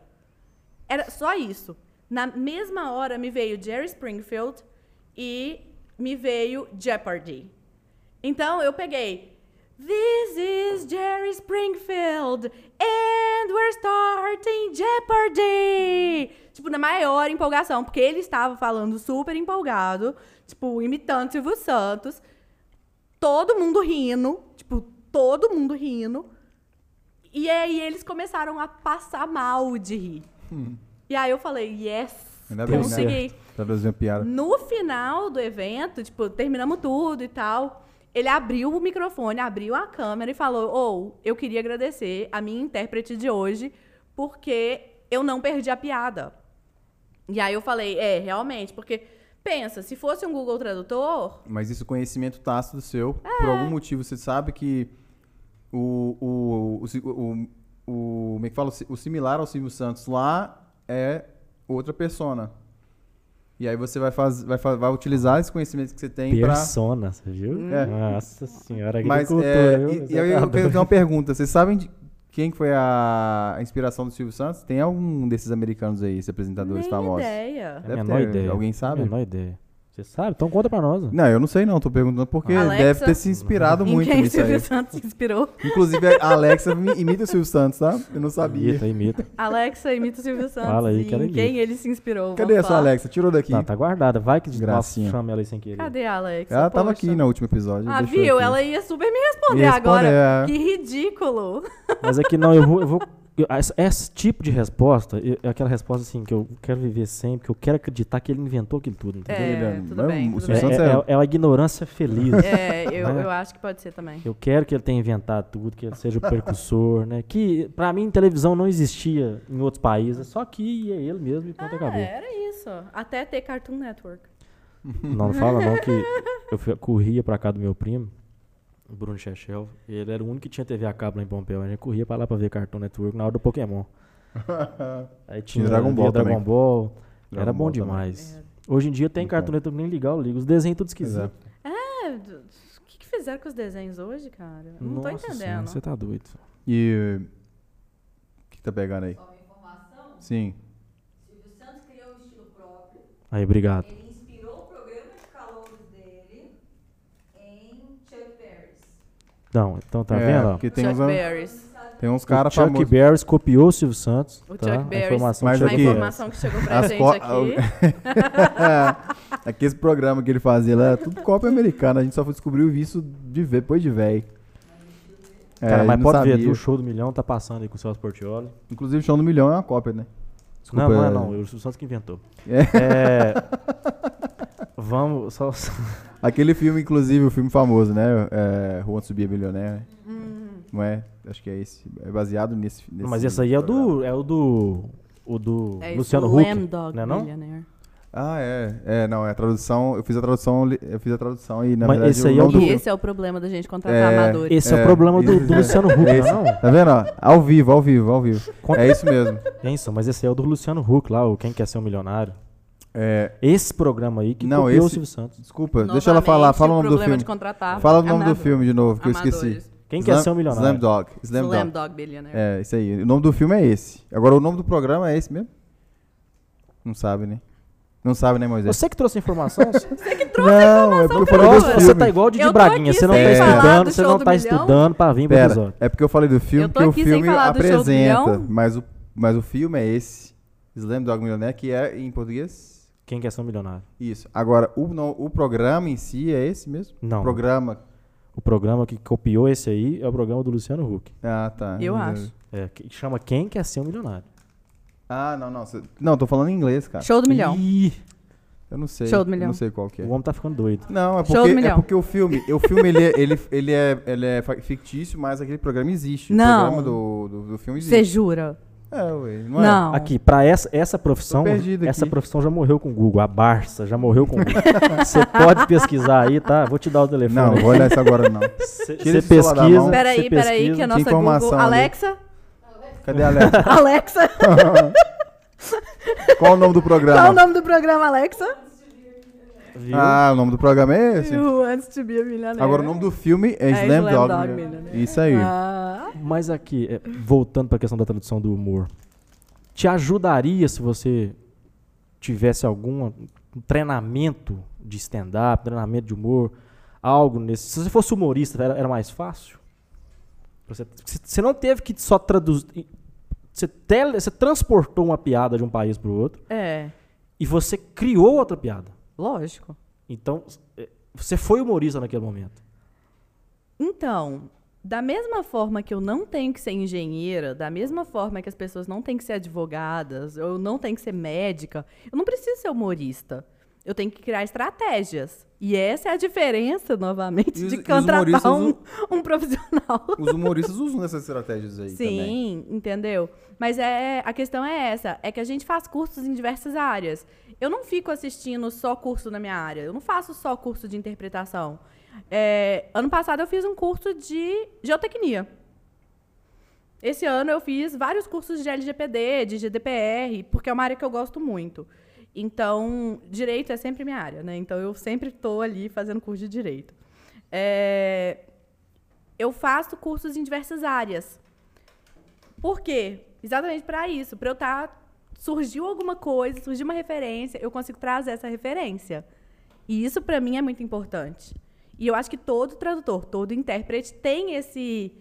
Era só isso. Na mesma hora me veio Jerry Springfield e me veio Jeopardy. Então eu peguei This is Jerry Springfield and we're starting Jeopardy. Tipo, na maior empolgação, porque ele estava falando super empolgado, tipo, imitando Silvio Santos. Todo mundo rindo, tipo, todo mundo rindo. E aí eles começaram a passar mal de rir. E aí eu falei, yes, Ainda bem, né? consegui. A piada. No final do evento, tipo, terminamos tudo e tal. Ele abriu o microfone, abriu a câmera e falou: Ou, eu queria agradecer a minha intérprete de hoje, porque eu não perdi a piada. E aí eu falei: É, realmente, porque pensa, se fosse um Google Tradutor, Mas isso é conhecimento tácito seu. É. Por algum motivo, você sabe que o, o, o, o, o, como é que fala? O si- O similar ao Silvio Santos lá é outra persona. E aí você vai, faz, vai, vai utilizar esse conhecimento que você tem pra... Persona, você viu? É. Nossa senhora, Mas, é, viu? e, e aí eu tenho uma pergunta. Vocês sabem de quem que foi a inspiração do Silvio Santos? Tem algum desses americanos aí, esses apresentadores nem famosos? ideia. É a Deve menor ter. ideia. Alguém sabe? Menor ideia. Você sabe? Então conta pra nós. Não, eu não sei não. Tô perguntando porque Alexa. deve ter se inspirado Em muito quem (laughs) o nisso aí. Silvio Santos se inspirou? Inclusive, a Alexa mi- imita o Silvio Santos, tá? Eu não sabia. Imita, imita. Alexa imita o Silvio Santos. Fala aí, que ela em quem imita. ele se inspirou? Cadê essa falar. Alexa? Tirou daqui. Tá, tá guardada. Vai que Gracinha. chama ela aí sem querer. Cadê a Alexa? Ela tava Poxa. aqui no último episódio. Ah, viu? aqui. Ela ia super me responder responder, agora. é. Que ridículo. Mas é que não, eu vou. Eu vou esse, esse tipo de resposta é aquela resposta assim que eu quero viver sempre, que eu quero acreditar que ele inventou aquilo tudo. Entendeu? É, Ele- tudo não, bem, o tudo É, bem. Santos é, é, é uma ignorância feliz. É, eu, Né? eu acho que pode ser também. Eu quero que ele tenha inventado tudo, que ele seja o precursor, né? Que pra mim televisão não existia em outros países, só que é ele mesmo e pronto, Ah, acabou. era isso. Até ter Cartoon Network. Não, não fala não que eu fui- corria pra cá do meu primo, o Bruno Chechel, ele era o único que tinha TV a cabo lá em Pompeu, a gente corria pra lá pra ver Cartoon Network na hora do Pokémon. (laughs) Aí tinha Tinha Dragon Ball Dragon. Ball, era Dragon bom Ball também. demais. Hoje em dia tem Muito Cartoon. Network nem ligar, eu ligo. Os desenhos tudo esquisito. Exato. É, d- o que, que fizeram com os desenhos hoje, cara? Eu Não tô Nossa entendendo. senhora, você tá doido. E o que, que tá pegando aí? Só uma informação, Sim. Silvio Santos criou um estilo próprio. Aí, obrigado. Ele inspirou o programa de calouros dele em Chuck Berry's. Não, então tá é, vendo? Porque tem Chuck uns, Berries. tem uns O caras Chuck famosos. Berry copiou o Silvio Santos. O tá? Chuck. A informação Mas que A aqui- é informação que chegou pra As gente co- aqui. Aqueles (laughs) programas que ele fazia lá, é tudo cópia americana. A gente só foi descobrir isso de ver, depois de velho. É, Cara, a mas pode ver, o show do milhão tá passando aí com o Celso Portioli. Inclusive, o show do milhão é uma cópia, né? Desculpa, não, não é é- não, o Silvio Santos que inventou. É. É, (laughs) vamos, só, (laughs) Aquele filme, inclusive, o filme famoso, né? É, Who Wants to be a Millionaire. Hum. Não é? Acho que é esse. É baseado nesse. nesse mas esse aí é do, é o do, o do É Luciano Huck, Lamb Dog né não? Ah, é. É, não, é a tradução. Eu fiz a tradução, eu fiz a tradução e na Mas verdade esse aí é o do- E esse é o problema da gente contratar É, amadores. Esse é, É, o problema do, do é. Luciano Huck, Esse. não? Tá vendo? ó? Ao vivo, ao vivo, ao vivo. Quanto- É isso mesmo. (laughs) Isso, mas esse aí é o do Luciano Huck lá, o Quem Quer Ser um Milionário. É, Esse programa aí que Não, copiou o esse- Silvio Santos. desculpa, deixa ela falar. Novamente, Fala o nome do filme. Fala o nome do amadores. filme de novo, que eu esqueci. Amadores. Quem Quer Ser um Milionário? Slam Dog. Slam, Slam Dog. Dog Billionaire. É, isso aí. O nome do filme é esse. Agora, o nome do programa é esse mesmo? Não sabe, né? Não sabe, né, Moisés? Você que trouxe a informação? (laughs) não, é porque eu falei do você filme. tá igual o Didi Braguinha, você não tá estudando, do você não tá estudando pra vir pro episódio. é porque eu falei do filme, porque o filme apresenta, mas o, mas o filme é esse. Slam Dog Millionaire, que é em português? Quem quer ser um milionário? Isso. Agora, o, no- o programa em si é esse mesmo? Não. Programa. O programa que copiou esse aí é o programa do Luciano Huck. Ah, tá. Eu acho. É, que chama Quem Quer Ser um Milionário. Ah, não, não. cê- Não, tô falando em inglês, cara. Show do milhão. Ih, Eu não sei. Show do eu milhão. Não sei qual que é. o homem tá ficando doido. Não, é Show do porque, é milhão. porque o filme, o filme ele, é- ele, ele, é, ele é fictício, mas aquele programa existe. Não. O programa do, do, do filme Você existe. jura? É, ué, não é? Não. Aqui, pra essa, essa profissão, essa aqui. profissão já morreu com o Google. A Barça já morreu com o Google. (laughs) Você pode pesquisar aí, tá? Vou te dar o telefone. Não, não vou olhar isso agora, não. Você pesquisa. Peraí, peraí, que a nossa informação Google... ali. Alexa? Cadê a Alexa? (laughs) Alexa? (laughs) Qual o nome do programa? Qual o nome do programa, Alexa? Viu? Ah, o nome do programa é esse? Who Wants to be a Millionaire? Agora o nome do filme é, É Slam, Slam Dog. Dog Millionaire. Millionaire. Isso aí. Ah, Mas aqui, é, voltando pra questão da tradução do humor, te ajudaria se você tivesse algum treinamento de stand-up, treinamento de humor, algo nesse. Se você fosse humorista, era, era mais fácil? Você, você não teve que só traduzir. Você, tele, você transportou uma piada de um país para o outro é, e você criou outra piada. Lógico. Então, é, você foi humorista naquele momento. Então, da mesma forma que eu não tenho que ser engenheira, da mesma forma que as pessoas não têm que ser advogadas, eu não tenho que ser médica, eu não preciso ser humorista. Eu tenho que criar estratégias. E essa é a diferença, novamente, os- de contratar um, um profissional. Os humoristas usam essas estratégias aí também. Sim, entendeu? Mas é, a questão é essa, é que a gente faz cursos em diversas áreas. Eu não fico assistindo só curso na minha área, eu não faço só curso de interpretação. É, ano passado eu fiz um curso de geotecnia. Esse ano eu fiz vários cursos de LGPD, de GDPR, porque é uma área que eu gosto muito. Então, direito é sempre minha área, né? Então eu sempre estou ali fazendo curso de direito. É, eu faço cursos em diversas áreas. Por quê? Exatamente para isso, para eu estar surgiu alguma coisa, surgiu uma referência, eu consigo trazer essa referência. E isso para mim é muito importante. E eu acho que todo tradutor, todo intérprete tem esse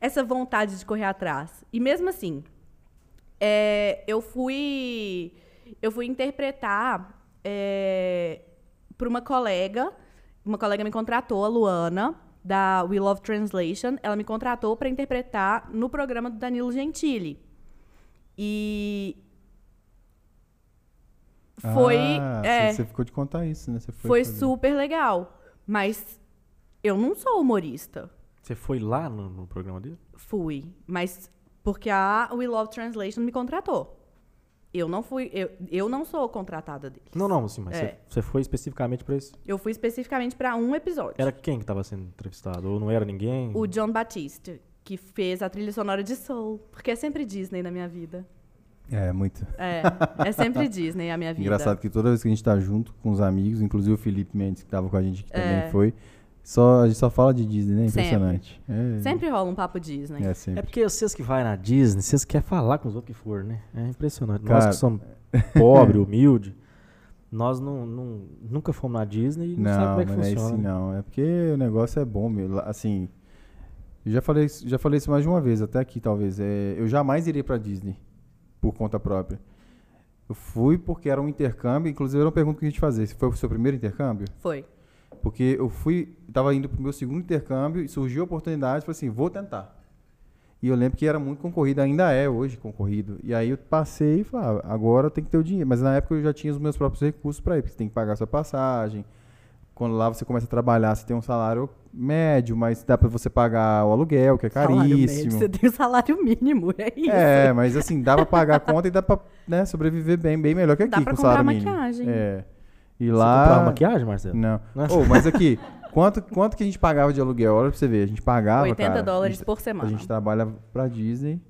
essa vontade de correr atrás. E mesmo assim, é, eu fui eu fui interpretar para uma colega, uma colega me contratou, a Luana, da We Love Translation, ela me contratou para interpretar no programa do Danilo Gentili. E foi Ah, é, Você ficou de contar isso, né? Você foi, foi fazer. super legal, mas eu não sou humorista. Você foi lá no, no programa dele? Fui, mas porque a We Love Translation me contratou. Eu não fui, eu, eu não sou contratada deles. Não, não, assim, mas É. você, você foi especificamente para esse. Eu fui especificamente para um episódio. Era quem que estava sendo entrevistado? Ou não era ninguém? O John Batiste, que fez a trilha sonora de Soul, porque é sempre Disney na minha vida. É, muito. É, é sempre (laughs) Disney a minha vida. Engraçado que toda vez que a gente tá junto com os amigos, inclusive o Felipe Mendes, que tava com a gente que também É. foi, só, a gente só fala de Disney, né? Sempre. Impressionante. É, Sempre rola um papo Disney. É, É sempre. porque vocês que vai na Disney, vocês querem falar com os outros que for, né? É impressionante. Nós Cara. que somos (laughs) pobres, humildes, nós não, não- nunca fomos na Disney e não, sabe Não, como é que mas não é funciona. assim não. É porque o negócio é bom, meu. Lá- Assim, eu já falei, isso- já falei isso mais de uma vez, até aqui talvez. É, eu jamais iria pra Disney por conta própria. Eu fui porque era um intercâmbio, inclusive era uma pergunta que a gente fazia. Se foi o seu primeiro intercâmbio? Foi. Porque eu fui, tava indo pro meu segundo intercâmbio e surgiu a oportunidade, falei assim, vou tentar. E eu lembro que era muito concorrido, ainda é hoje concorrido. E aí eu passei e falei, ah, agora tem que ter o dinheiro. Mas na época eu já tinha os meus próprios recursos para ir, porque você tem que pagar sua passagem, quando lá você começa a trabalhar, você tem um salário médio, mas dá pra você pagar o aluguel, que é Salário médio, caríssimo. Você tem o salário mínimo, é isso. É, mas assim, dá pra pagar a conta e dá pra né, sobreviver bem, bem melhor que aqui Dá pra com o comprar salário mínimo. maquiagem. É. E Você lá. comprava maquiagem, Marcelo? Não. Ô, mas aqui, quanto, quanto que a gente pagava de aluguel? Olha pra você ver, a gente pagava. 80 cara, dólares a gente, por A semana. gente trabalha pra Disney.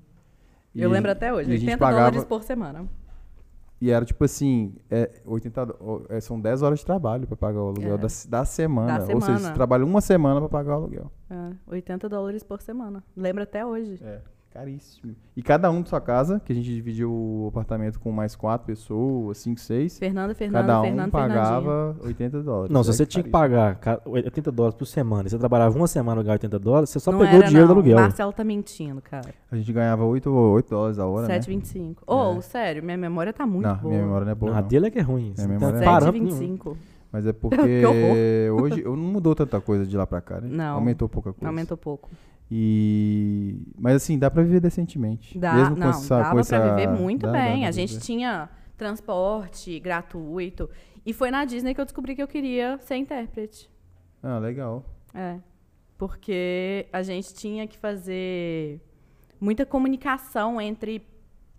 Eu e- lembro até hoje, e a gente 80 pagava- dólares por semana. E era tipo assim, é, 80, do- é, são 10 horas de trabalho pra pagar o aluguel É. da, da semana. Da Ou seja, você semana. trabalha uma semana pra pagar o aluguel. É, 80 dólares por semana. Lembro até hoje. É, caríssimo. E cada um de sua casa, que a gente dividiu o apartamento com mais quatro pessoas, cinco, seis, Fernanda, Fernanda, cada um Fernando, pagava 80 dólares. Não, se É você tinha que pagar ca- 80 dólares por semana e você trabalhava uma semana e ganhava 80 dólares, você só Não pegou era, o dinheiro não. do aluguel. Marcelo tá mentindo, cara. A gente ganhava 8, 8 dólares a hora, né? 7,25. Ô, sério, minha memória tá muito não, boa. minha memória não é boa, Não, a não. dele é que é ruim. Minha não memória tem é- parâmetro nenhum. 7,25. Mas é (laughs) porque hoje eu não mudou tanta coisa de lá pra cá, né? Não. Aumentou pouca coisa. Aumentou pouco. E... Mas assim, dá pra viver decentemente. Dá, Mesmo com não, essa, dava com pra essa- viver muito dá- bem. dá a gente viver. tinha transporte gratuito. E foi na Disney que eu descobri que eu queria ser intérprete. Ah, legal. É. Porque a gente tinha que fazer muita comunicação entre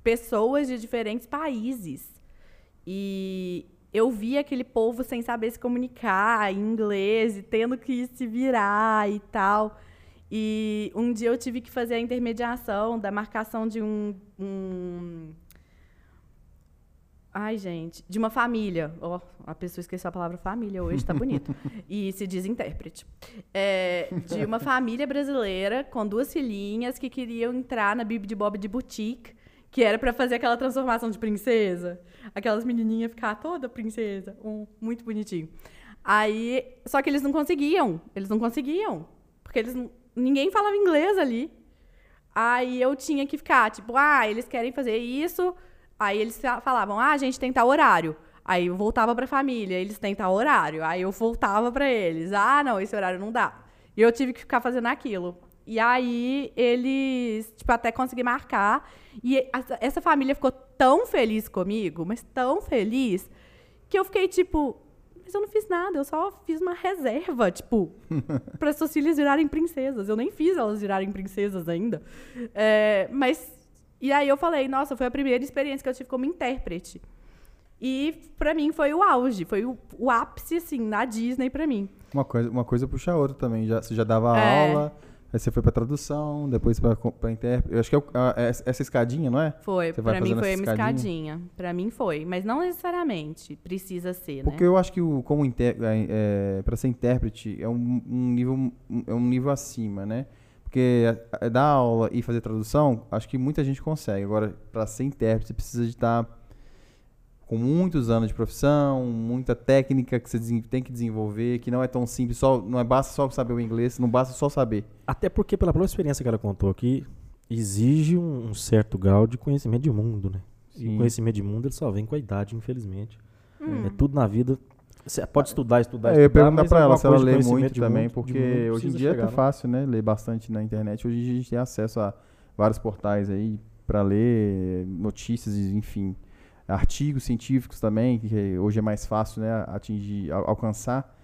pessoas de diferentes países. E eu via aquele povo sem saber se comunicar em inglês e tendo que se virar e tal. E um dia eu tive que fazer a intermediação da marcação de um. um- Ai, gente, de uma família. Ó, a pessoa esqueceu a palavra família hoje, tá bonito. (laughs) e se diz intérprete. É, de uma família brasileira com duas filhinhas que queriam entrar na Bibi de Bob de Boutique, que era pra fazer aquela transformação de princesa. Aquelas menininhas ficar toda princesa. Um, muito bonitinho. Aí, só que eles não conseguiam. Eles não conseguiam. Porque eles não- ninguém falava inglês ali. Aí eu tinha que ficar, tipo, ah, eles querem fazer isso. Aí eles fa- falavam, ah, a gente tem tal horário. Aí eu voltava pra família, eles têm tal horário. Aí eu voltava pra eles, ah, não, esse horário não dá. E eu tive que ficar fazendo aquilo. E aí eles, tipo, até consegui marcar. E essa família ficou tão feliz comigo, mas tão feliz, que eu fiquei tipo, mas eu não fiz nada, eu só fiz uma reserva, tipo, (laughs) para suas filhas virarem princesas. Eu nem fiz elas virarem princesas ainda. É, mas. E aí eu falei, nossa, foi a primeira experiência que eu tive como intérprete. E pra mim foi o auge, foi o, o ápice, assim, na Disney pra mim. Uma coisa, uma coisa puxa a outra também. Já, você já dava É. aula, aí você foi pra tradução, depois pra, pra intérprete. Eu acho que é a- essa escadinha, não é? Foi, Você pra mim foi uma escadinha? escadinha. Pra mim foi, mas não necessariamente precisa ser, Porque né? eu acho que o, como inter, é, é, para ser intérprete é um, um nível é um nível acima, né? Porque é, é dar aula e fazer tradução, acho que muita gente consegue. Agora, para ser intérprete, você precisa de estar com muitos anos de profissão, muita técnica que você tem que desenvolver, que não é tão simples, só não é basta só saber o inglês, não basta só saber. Até porque, pela própria experiência que ela contou aqui, exige um, um certo grau de conhecimento de mundo, né? E Sim. o conhecimento de mundo ele só vem com a idade, infelizmente. Hum. É tudo na vida. Você pode estudar, estudar, É, eu ia estudar, perguntar mas pra ela se ela lê muito também, mundo- porque mundo hoje em dia chegar, tá né? fácil, né? Ler bastante na internet. Hoje em dia a gente tem acesso a vários portais aí para ler notícias, e, enfim, artigos científicos também, que hoje é mais fácil, né, atingir, al- alcançar.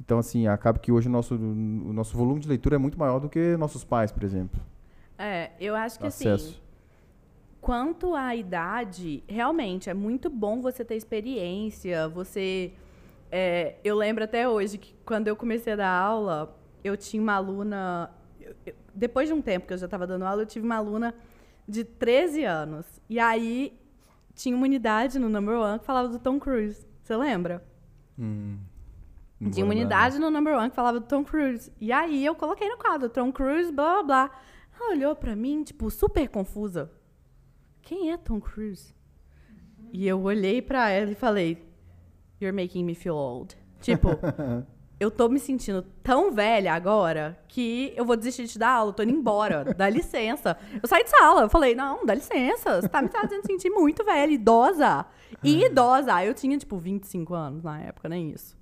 Então, assim, acaba que hoje o nosso, o nosso volume de leitura é muito maior do que nossos pais, por exemplo. É, eu acho que assim, Acesso. quanto à idade, realmente é muito bom você ter experiência, você. é, eu lembro até hoje que quando eu comecei a dar aula, eu tinha uma aluna. eu- eu- depois de um tempo que eu já estava dando aula, eu tive uma aluna de 13 anos. E aí tinha uma unidade no number one que falava do Tom Cruise. Você lembra? Hum, não Tinha vou uma lembrar, unidade no number one que falava do Tom Cruise. E aí eu coloquei no quadro, Tom Cruise, blá blá blá. Ela olhou pra mim, tipo, super confusa. Quem é Tom Cruise? E eu olhei pra ela e falei, You're making me feel old. Tipo, (laughs) eu tô me sentindo tão velha agora que eu vou desistir de te dar aula, tô indo embora. (laughs) Dá licença. Eu saí de sala, eu falei, não, dá licença. Você tá me fazendo sentir muito velha, idosa. (laughs) E idosa. Eu tinha, tipo, 25 anos na época, nem isso.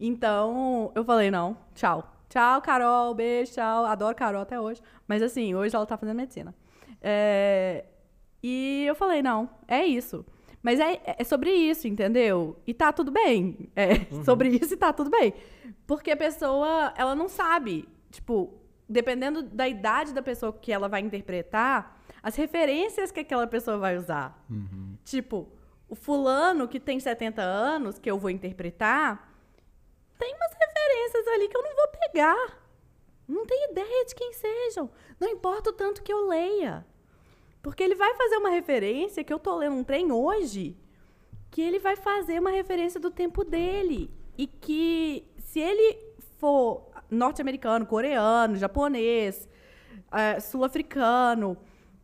Então, eu falei, não, tchau. Tchau, Carol, beijo, tchau. Adoro Carol até hoje. Mas assim, hoje ela tá fazendo medicina. É, E eu falei, não, é isso. Mas é, é sobre isso, entendeu? E tá tudo bem. É (laughs) sobre isso e tá tudo bem. Porque a pessoa, ela não sabe. Tipo, dependendo da idade da pessoa que ela vai interpretar, as referências que aquela pessoa vai usar. Tipo, o fulano que tem 70 anos, que eu vou interpretar, tem umas referências ali que eu não vou pegar. Não tenho ideia de quem sejam. Não importa o tanto que eu leia. Porque ele vai fazer uma referência que eu tô lendo um trem hoje, que ele vai fazer uma referência do tempo dele. E que se ele for norte-americano, coreano, japonês, eh, sul-africano,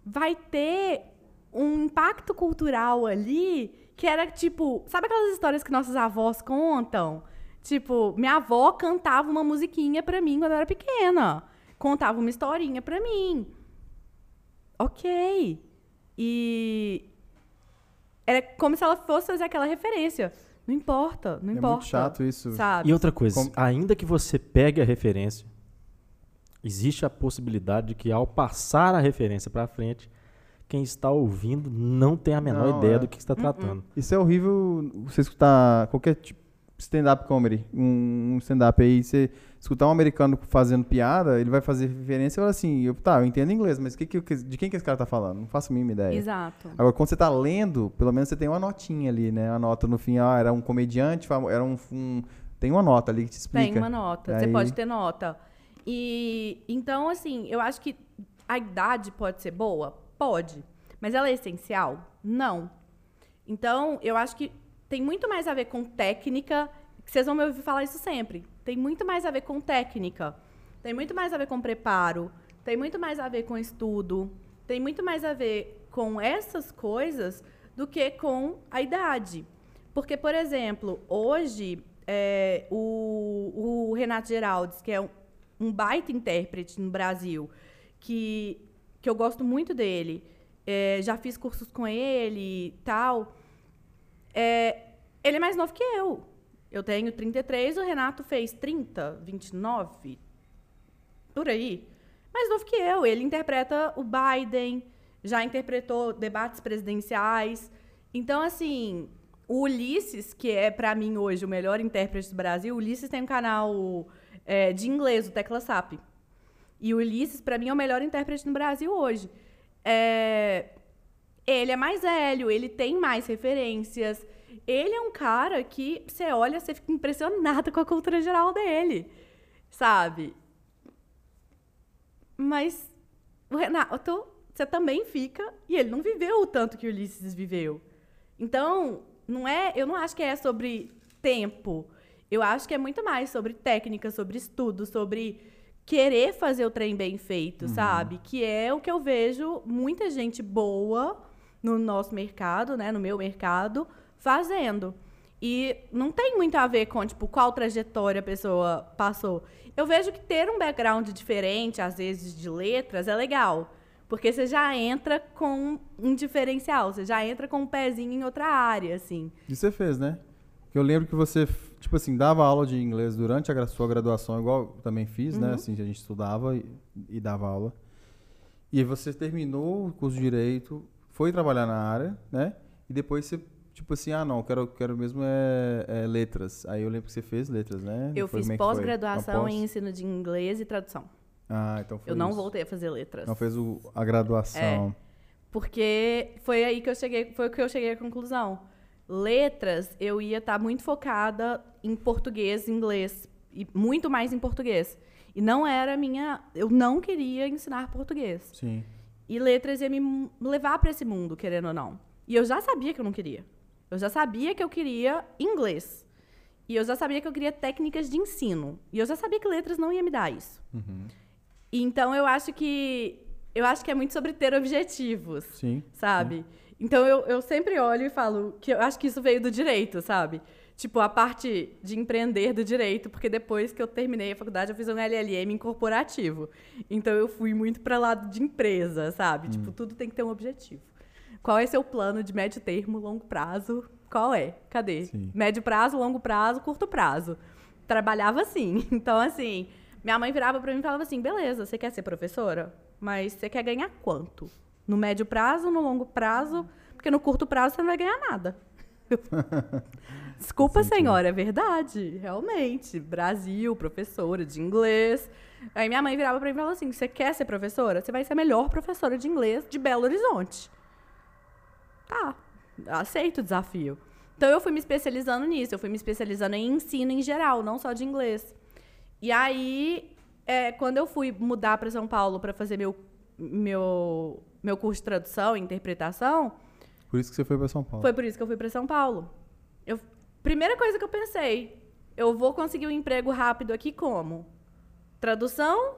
vai ter um impacto cultural ali que era tipo, sabe aquelas histórias que nossas avós contam? Tipo, minha avó cantava uma musiquinha pra mim quando eu era pequena. Contava uma historinha pra mim. Ok. E era como se ela fosse fazer aquela referência. Não importa, não É importa. muito chato isso. Sabe? E outra coisa, Como- ainda que você pegue a referência, existe a possibilidade de que ao passar a referência para frente, quem está ouvindo não tem a menor Não, ideia é. do que está tratando. Isso é horrível você escutar qualquer tipo stand-up comedy, um stand-up aí, você escutar um americano fazendo piada, ele vai fazer referência e fala assim, eu, tá, eu entendo inglês, mas que que, de quem que esse cara tá falando? Não faço a mínima ideia. Exato. Agora, quando você tá lendo, pelo menos você tem uma notinha ali, né? A nota no fim, ah, era um comediante, era um, um- Tem uma nota ali que te explica. Tem uma nota. Você Aí- pode ter nota. E então, assim, eu acho que a idade pode ser boa? Pode. Mas ela é essencial? Não. Então, eu acho que tem muito mais a ver com técnica, que vocês vão me ouvir falar isso sempre. Tem muito mais a ver com técnica. Tem muito mais a ver com preparo. Tem muito mais a ver com estudo. Tem muito mais a ver com essas coisas do que com a idade. Porque, por exemplo, hoje, é, o, o Renato Geraldes, que é um, um baita intérprete no Brasil, que, que eu gosto muito dele, é, já fiz cursos com ele e tal. É, ele é mais novo que eu. Eu tenho 33, o Renato fez 30, 29, por aí. Mais novo que eu. Ele interpreta o Biden, já interpretou debates presidenciais. Então, assim, o Ulisses, que é para mim hoje o melhor intérprete do Brasil, o Ulisses tem um canal é, de inglês, o Tecla SAP. E o Ulisses, para mim, é o melhor intérprete no Brasil hoje. É, ele é mais velho, ele tem mais referências. Ele é um cara que você olha, você fica impressionada com a cultura geral dele, sabe? Mas o Renato, você também fica, e ele não viveu o tanto que o Ulisses viveu. Então, não é, eu não acho que é sobre tempo. Eu acho que é muito mais sobre técnica, sobre estudo, sobre querer fazer o trem bem feito, sabe? Que é o que eu vejo muita gente boa no nosso mercado, né, no meu mercado, fazendo. E não tem muito a ver com, tipo, qual trajetória a pessoa passou. Eu vejo que ter um background diferente, às vezes, de letras, é legal. Porque você já entra com um diferencial, você já entra com um pezinho em outra área, assim. E você fez, né? Eu lembro que você, tipo assim, dava aula de inglês durante a sua graduação, igual eu também fiz, né? Assim, a gente estudava e, e dava aula. E você terminou o curso de Direito, foi trabalhar na área, né? E depois você, tipo assim, ah, não, eu quero, quero mesmo é, é letras. Aí eu lembro que você fez letras, né? Eu Foi fiz é pós-graduação pós? em ensino de inglês e tradução. Ah, então foi Eu não isso. voltei a fazer letras. Não fez o, a graduação. Porque foi aí que eu cheguei, foi que eu cheguei à conclusão. Letras, eu ia estar muito focada em português, inglês e muito mais em português. E não era a minha, eu não queria ensinar português. Sim. E letras ia me levar para esse mundo, querendo ou não. E eu já sabia que eu não queria. Eu já sabia que eu queria inglês. E eu já sabia que eu queria técnicas de ensino. E eu já sabia que letras não ia me dar isso. E Então eu acho que eu acho que é muito sobre ter objetivos Sim. sabe? Então eu, eu sempre olho e falo que eu acho que isso veio do direito, sabe? Tipo, a parte de empreender do direito, porque depois que eu terminei a faculdade, eu fiz um LLM em corporativo. Então eu fui muito para lado de empresa, sabe? Tipo, tudo tem que ter um objetivo. Qual é seu plano de médio termo, longo prazo? Qual é? Cadê? Sim. Médio prazo, longo prazo, curto prazo. Trabalhava assim. (laughs) Então, assim, minha mãe virava para mim e falava assim: beleza, você quer ser professora? Mas você quer ganhar quanto? No médio prazo, no longo prazo? Porque no curto prazo você não vai ganhar nada. (laughs) Desculpa, senhora, é verdade. Realmente. Brasil, professora de inglês. Aí minha mãe virava pra mim e falava assim: você quer ser professora? Você vai ser a melhor professora de inglês de Belo Horizonte. Tá, aceito o desafio. Então eu fui me especializando nisso, eu fui me especializando em ensino em geral, não só de inglês. E aí, é, quando eu fui mudar para São Paulo para fazer meu, meu, meu curso de tradução e interpretação, Por isso que você foi pra São Paulo. foi por isso que eu fui para São Paulo. Eu, primeira coisa que eu pensei, eu vou conseguir um emprego rápido aqui como? Tradução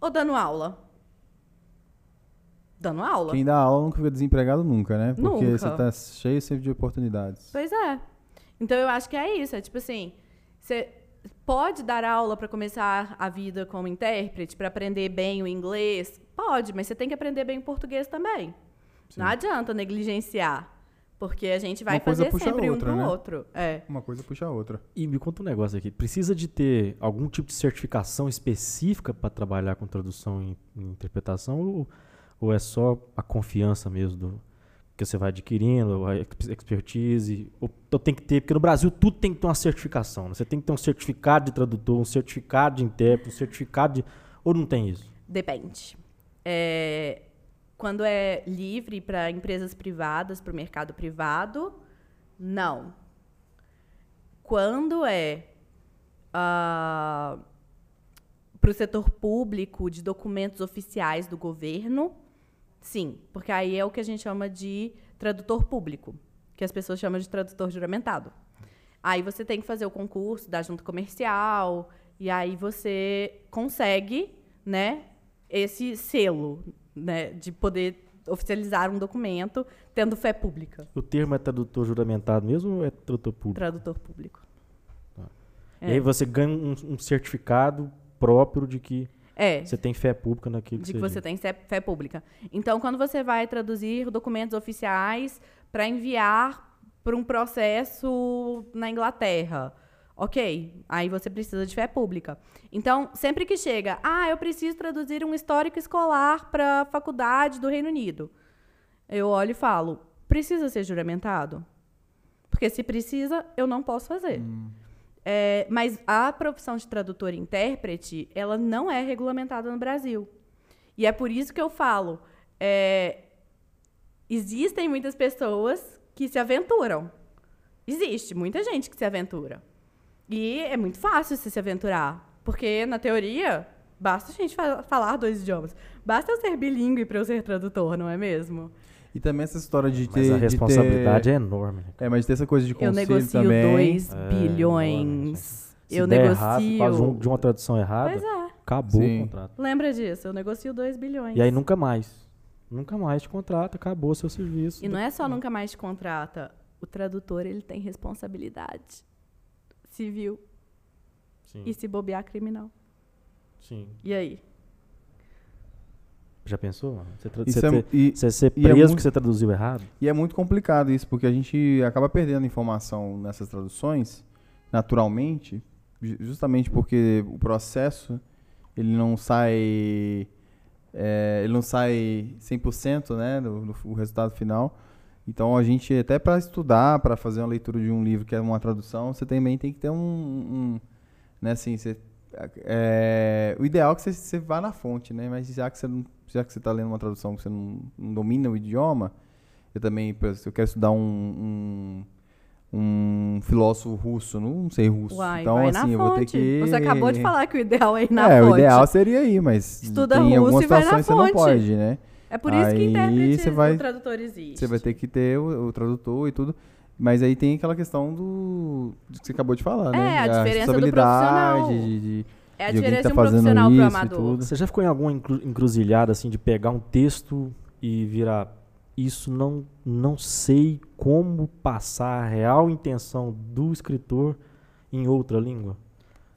ou dando aula? Dando aula. Quem dá aula nunca fica desempregado nunca, né? Porque Nunca. você tá cheio sempre de oportunidades. Pois é. Então eu acho que é isso. É tipo assim, você pode dar aula para começar a vida como intérprete, para aprender bem o inglês? Pode, mas você tem que aprender bem o português também. Não adianta negligenciar, porque a gente vai Uma coisa fazer sempre outra, um pro né? outro. É. Uma coisa puxa a outra. E me conta um negócio aqui. Precisa de ter algum tipo de certificação específica para trabalhar com tradução e interpretação? Ou, ou é só a confiança mesmo do, que você vai adquirindo, a ex- expertise? Ou, ou tem que ter, porque no Brasil tudo tem que ter uma certificação. né? Você tem que ter um certificado de tradutor, um certificado de intérprete, um certificado de. Ou não tem isso? Depende. É, quando é livre para empresas privadas, para o mercado privado, não. Quando é para o setor público, de documentos oficiais do governo, sim, porque aí é o que a gente chama de tradutor público, que as pessoas chamam de tradutor juramentado. Aí você tem que fazer o concurso da junta comercial e aí você consegue, né, esse selo, né, de poder oficializar um documento tendo fé pública, O termo é tradutor juramentado mesmo ou é tradutor público? tradutor público. E aí você ganha um, um certificado próprio de que É, você tem fé pública naquilo de que que você tem fé pública. Então, quando você vai traduzir documentos oficiais para enviar para um processo na Inglaterra, ok, aí você precisa de fé pública. Então, sempre que chega, ah, eu preciso traduzir um histórico escolar para a faculdade do Reino Unido, eu olho e falo, precisa ser juramentado? Porque se precisa, eu não posso fazer. É, mas a profissão de tradutor e intérprete, ela não é regulamentada no Brasil. E é por isso que eu falo, é, existem muitas pessoas que se aventuram. Existe muita gente que se aventura. E é muito fácil você se aventurar. Porque, na teoria, basta a gente fa- falar dois idiomas. Basta eu ser bilíngue para eu ser tradutor, não é mesmo? E também essa história de ter. Mas a de responsabilidade ter- é enorme. Né? É, mas ter essa coisa de Eu conselho negocio também. 2 É, bilhões. Se eu negocio. errado, de um- de uma tradução errada, Pois é. acabou Sim. o contrato. Lembra disso? Eu negocio 2 bilhões. E aí nunca mais. Nunca mais te contrata, acabou seu serviço. E não é só nunca mais te contrata. O tradutor, ele tem responsabilidade civil Sim, e se bobear criminal. sim. E aí? Já pensou? mano? Você, você é- e, você ser é preso muito- porque você traduziu errado? e é muito complicado isso, porque a gente acaba perdendo informação nessas traduções, naturalmente, ju- justamente porque o processo ele não sai é, ele não sai 100%, né, do, do- o resultado final. Então a gente até para estudar, para fazer uma leitura de um livro que é uma tradução, você também tem que ter um, um né, assim, você, é, o ideal é que você, você vá na fonte, né? Mas já que você não, já que você está lendo uma tradução que você não, não domina o idioma, eu também, exemplo, eu quero estudar um, um, um filósofo russo, não sei russo. Uai, então assim, eu vou ter fonte. que Você acabou de falar que o ideal é ir na é, fonte. o ideal seria ir, mas Estuda tem russo algumas e vai na situações que você não fonte. pode, né? É por isso que Aí intérprete você vai- o tradutor existe. Você vai ter que ter o, o tradutor e tudo. Mas aí tem aquela questão do, do que você acabou de falar, né? É, a diferença do responsabilidade, profissional. de, de- É a que diferença tá de um profissional pro e amador. tudo. Você já ficou em alguma encru- encruzilhada, assim, de pegar um texto e virar isso não, não sei como passar a real intenção do escritor em outra língua?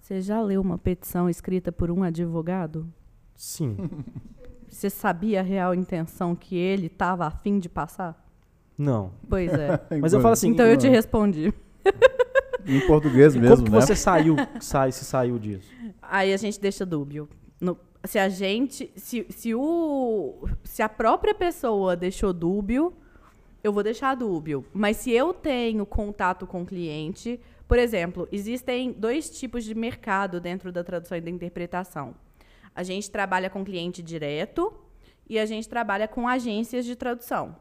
Você já leu uma petição escrita por um advogado? Sim. (laughs) Você sabia a real intenção que ele estava a fim de passar? Não. Pois é. (laughs) Mas eu falo assim, então eu te respondi. (laughs) Em português como mesmo, que né? você saiu, sai, se saiu disso? Aí a gente deixa dúbio. No- se a gente. Se, se, o, se a própria pessoa deixou dúbio, eu vou deixar dúbio. Mas se eu tenho contato com o cliente, por exemplo, existem dois tipos de mercado dentro da tradução e da interpretação. A gente trabalha com cliente direto e a gente trabalha com agências de tradução.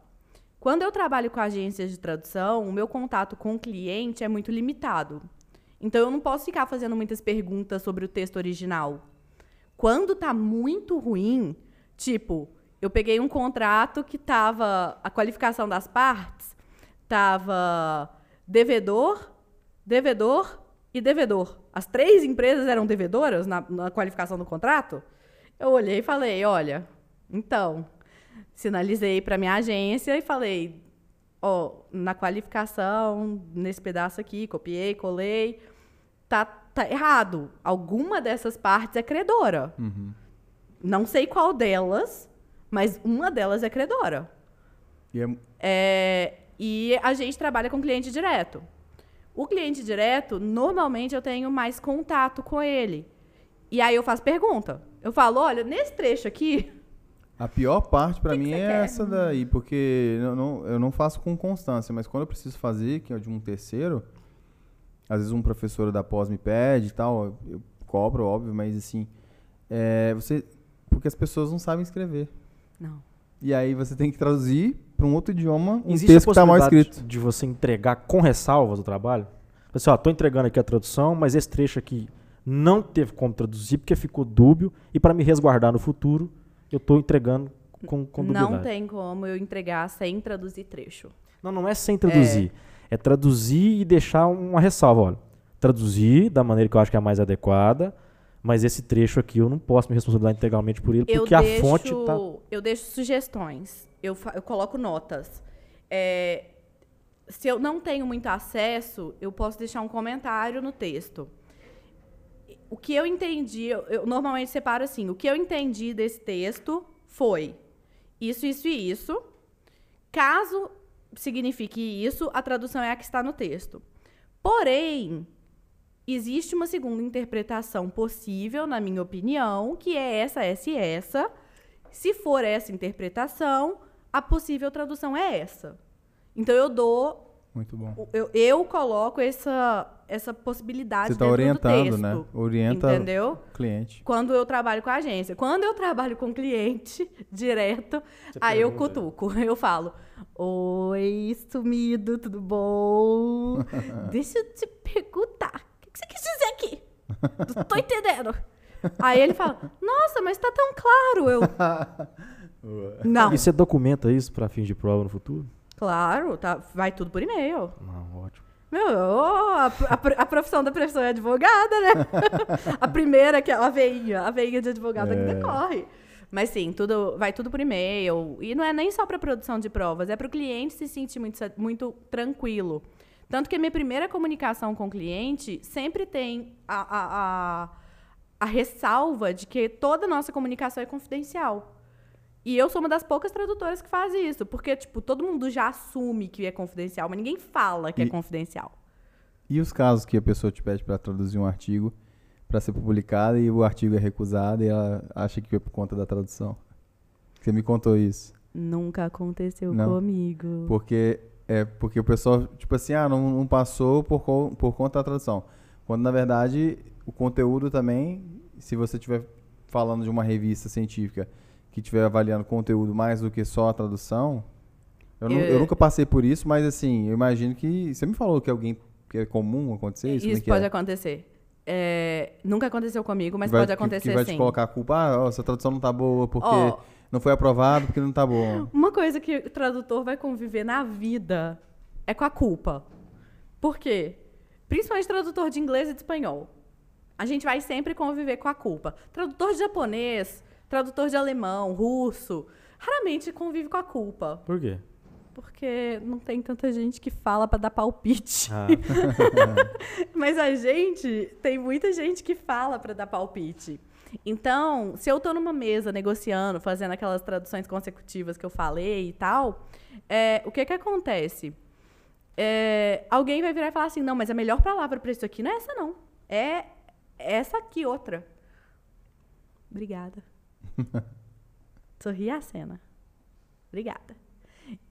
Quando eu trabalho com agências de tradução, o meu contato com o cliente é muito limitado. Então eu não posso ficar fazendo muitas perguntas sobre o texto original. Quando tá muito ruim, tipo, eu peguei um contrato que tava a qualificação das partes tava devedor, devedor e devedor. As três empresas eram devedoras na, na qualificação do contrato. Eu olhei e falei, olha, então, sinalizei para minha agência e falei, ó, na qualificação, nesse pedaço aqui, copiei, colei, tá, tá errado. Alguma dessas partes é credora. Não sei qual delas, mas uma delas é credora. E é- É, e a gente trabalha com cliente direto. O cliente direto, normalmente eu tenho mais contato com ele. E aí eu faço pergunta. Eu falo, olha, nesse trecho aqui, A pior parte que mim é quer? essa daí, porque eu não, eu não faço com constância, mas quando eu preciso fazer, que é de um terceiro, às vezes um professor da pós me pede e tal, eu cobro, óbvio, mas assim, é, você. Porque as pessoas não sabem escrever. não. E aí você tem que traduzir para um outro idioma um Existe texto a que tá mal possibilidade escrito. de você entregar com ressalvas o trabalho? Assim, ó, tô entregando aqui a tradução, mas esse trecho aqui não teve como traduzir porque ficou dúbio e para me resguardar no futuro, eu tô entregando com, com dubiedade. Não tem como eu entregar sem traduzir trecho. Não, não é sem traduzir. É, traduzir e deixar uma ressalva, olha. Traduzir da maneira que eu acho que é a mais adequada, mas esse trecho aqui eu não posso me responsabilizar integralmente por ele, Eu porque a deixo, fonte tá... eu deixo sugestões. Eu, eu coloco notas. É, se eu não tenho muito acesso, eu posso deixar um comentário no texto. O que eu entendi, eu, eu normalmente separo assim: o que eu entendi desse texto foi isso, isso e isso. Caso signifique isso, a tradução é a que está no texto. Porém, existe uma segunda interpretação possível, na minha opinião, que é essa, essa e essa. Se for essa interpretação, a possível tradução é essa. Então eu dou, Muito bom. eu, eu coloco essa, essa possibilidade Você está dentro orientando, do texto. né? Orienta Entendeu? o cliente. Quando eu trabalho com a agência. Quando eu trabalho com cliente (laughs) direto, aí eu pergunta. cutuco. (laughs) Eu falo: Oi, sumido, tudo bom? (laughs) Deixa eu te perguntar. O que que você quis dizer aqui? Não tô entendendo. Aí ele fala: Nossa, mas tá tão claro. Eu. Não. E você documenta isso para fins de prova no futuro? Claro, tá, vai tudo por e-mail. Não, ótimo. Meu, ô, a, a a profissão da profissão é advogada, né? (laughs) a primeira, que é a veinha, a veinha de advogada que decorre. Mas sim, tudo, vai tudo por e-mail. E não é nem só para produção de provas, é para o cliente se sentir muito, muito tranquilo. Tanto que a minha primeira comunicação com o cliente sempre tem a, a, a, a ressalva de que toda nossa comunicação é confidencial. E eu sou uma das poucas tradutoras que faz isso, porque, tipo, todo mundo já assume que é confidencial, mas ninguém fala que é E- confidencial. E os casos que a pessoa te pede para traduzir um artigo para ser publicado e o artigo é recusado e ela acha que é por conta da tradução? Você me contou isso. Nunca aconteceu Não. comigo. Porque é porque o pessoal, tipo assim, ah, não, não passou por, por conta da tradução. Quando na verdade o conteúdo também, se você estiver falando de uma revista científica que estiver avaliando conteúdo mais do que só a tradução, eu, Eu- eu nunca passei por isso, mas assim, eu imagino que. Você me falou que alguém que é comum acontecer isso? Isso Como é que pode é? acontecer. É, nunca aconteceu comigo, mas Que vai- pode que- acontecer que vai sim. te colocar a culpa, ah, ó, essa tradução não tá boa porque Ó. não foi aprovado porque não tá bom. (laughs) Uma coisa que o tradutor vai conviver na vida é com a culpa. Por quê? Principalmente tradutor de inglês e de espanhol. A gente vai sempre conviver com a culpa. Tradutor de japonês, tradutor de alemão, russo, raramente convive com a culpa. Por quê? Porque não tem tanta gente que fala pra dar palpite. Ah, (laughs) Mas a gente, tem muita gente que fala para dar palpite. Então, se eu tô numa mesa negociando, fazendo aquelas traduções consecutivas que eu falei e tal, é, o que que acontece? É, alguém vai virar e falar assim, não, mas a melhor palavra para isso aqui não é essa não. É essa aqui outra. Obrigada. (laughs) Sorri a cena. Obrigada.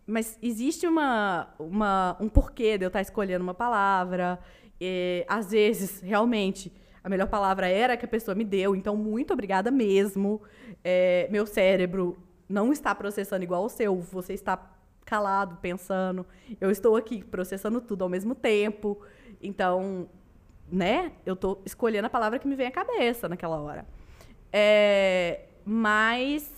mas existe uma, uma, um porquê de eu estar escolhendo uma palavra. E, às vezes, realmente, a melhor palavra era que a pessoa me deu. Então, muito obrigada mesmo. É, meu cérebro não está processando igual o seu. Você está calado, pensando. Eu estou aqui processando tudo ao mesmo tempo. Então, né? Eu estou escolhendo a palavra que me vem à cabeça naquela hora. É, mas.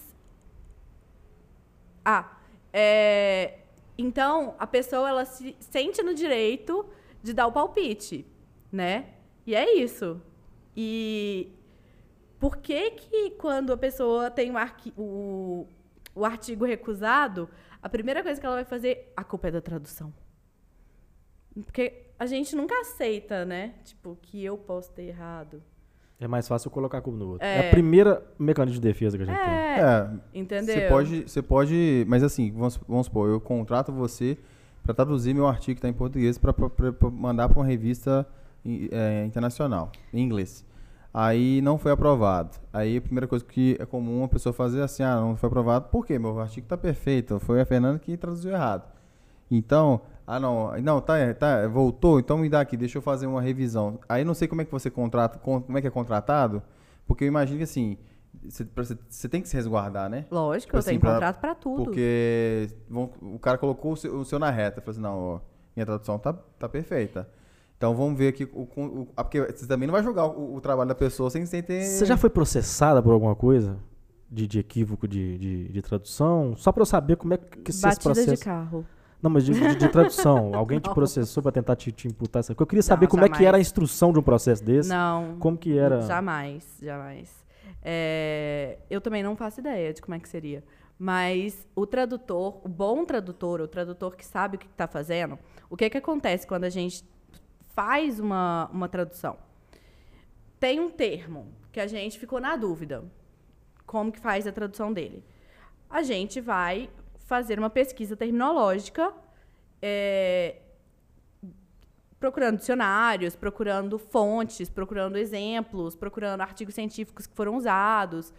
Ah, é, então a pessoa ela se sente no direito de dar o palpite, né? E é isso. E por que que quando a pessoa tem o, arqui, o, o artigo recusado, a primeira coisa que ela vai fazer, a culpa é da tradução? Porque a gente nunca aceita, né? Tipo, que eu posso ter errado. É mais fácil colocar a culpa no outro. É, é a primeira mecanismo de defesa que a gente é, tem. É, entendeu? Você pode, você pode, mas assim, vamos, vamos supor, eu contrato você para traduzir meu artigo que está em português para mandar para uma revista é, internacional, em inglês. Aí não foi aprovado. Aí a primeira coisa que é comum a pessoa fazer é assim, ah, não foi aprovado, por quê? Meu artigo está perfeito, foi a Fernanda que traduziu errado. Então, ah, não, não, tá, tá, voltou, então me dá aqui, deixa eu fazer uma revisão. Aí não sei como é que você contrata, como é que é contratado, porque eu imagino que assim, você tem que se resguardar, né? Lógico, tipo eu assim, tenho pra, contrato para tudo. Porque vão, o cara colocou o seu, o seu na reta, falou assim, não, ó, minha tradução tá, tá perfeita. Então vamos ver aqui o, o, ah, porque você também não vai julgar o, o trabalho da pessoa sem, sem ter. Você já foi processada por alguma coisa? De, de equívoco de, de, de tradução? Só para eu saber como é que se Batida processa. de carro. Não, mas de, de, de tradução. (laughs) Alguém te processou para tentar te, te, imputar essa coisa? Eu queria saber não, como jamais. é que era a instrução de um processo desse. Não. Como que era? Jamais, jamais. É, eu também não faço ideia de como é que seria. Mas o tradutor, o bom tradutor, o tradutor que sabe o que está fazendo, o que, é que acontece quando a gente faz uma, uma tradução? Tem um termo que a gente ficou na dúvida. Como que faz a tradução dele? A gente vai fazer uma pesquisa terminológica, é, procurando dicionários, procurando fontes, procurando exemplos, procurando artigos científicos que foram usados.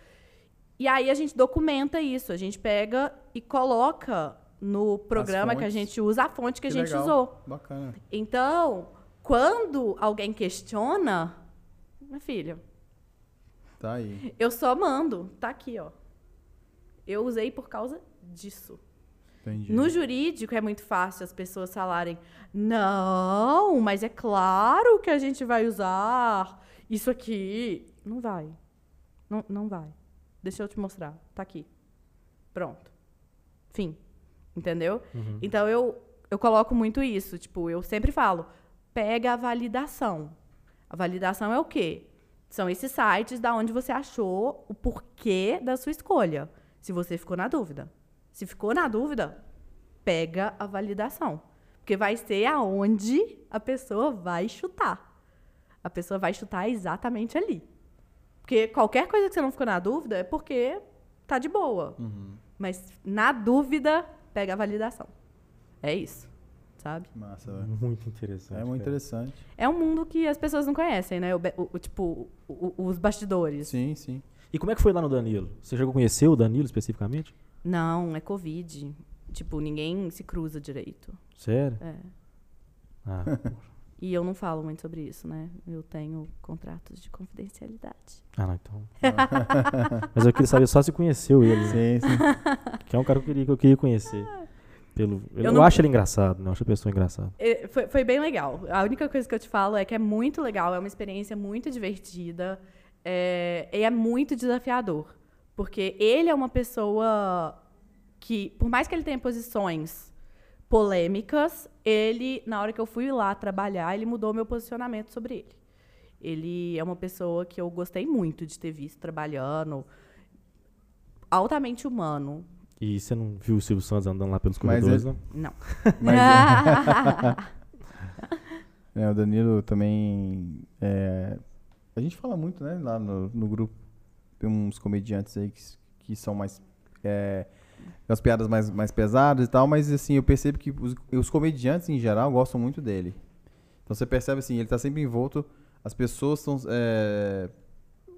E aí a gente documenta isso, a gente pega e coloca no programa que a gente usa a fonte que, que a gente legal. usou. Bacana. Então, quando alguém questiona, minha filha, tá aí. Eu só mando, tá aqui, ó. Eu usei por causa disso. Entendi. No jurídico é muito fácil as pessoas falarem: não, mas é claro que a gente vai usar isso aqui. Não vai. Não, não vai. Deixa eu te mostrar. Tá aqui. Pronto. Fim. Entendeu? Uhum. Então eu, eu coloco muito isso. Tipo, eu sempre falo: pega a validação. A validação é o quê? São esses sites da onde você achou o porquê da sua escolha. Se você ficou na dúvida. Se ficou na dúvida, pega a validação. Porque vai ser aonde a pessoa vai chutar. A pessoa vai chutar exatamente ali. Porque qualquer coisa que você não ficou na dúvida é porque tá de boa. Uhum. Mas na dúvida, pega a validação. É isso. Sabe? Massa, velho. Muito interessante. É muito cara. interessante. É um mundo que as pessoas não conhecem, né? O, o, o tipo, o, os bastidores. Sim, sim. E como é que foi lá no Danilo? Você a conhecer o Danilo especificamente? Não, é Covid. Tipo, ninguém se cruza direito. Sério? É. Ah, (laughs) E eu não falo muito sobre isso, né? Eu tenho contratos de confidencialidade. ah, não, então. Mas eu queria saber só se conheceu ele. né? Sim, sim. Que é um cara que eu queria, que eu queria conhecer. Pelo, eu Eu não- acho ele engraçado, né? Eu acho a pessoa engraçada. É, Foi, foi bem legal. A única coisa que eu te falo é que é muito legal, é uma experiência muito divertida é, e é muito desafiador. Porque ele é uma pessoa que, por mais que ele tenha posições polêmicas, ele, na hora que eu fui lá trabalhar, ele mudou meu posicionamento sobre ele. Ele é uma pessoa que eu gostei muito de ter visto trabalhando, altamente humano. E você não viu o Silvio Santos andando lá pelos Mas corredores, ele- não? Não. (laughs) Mas, é, (laughs) o Danilo também. é, a gente fala muito, né? Lá no, no grupo. Uns comediantes aí que, que são mais. É, umas piadas mais, mais pesadas e tal, mas assim, eu percebo que os, os comediantes em geral gostam muito dele. Então você percebe assim, ele tá sempre envolto. As pessoas são. É,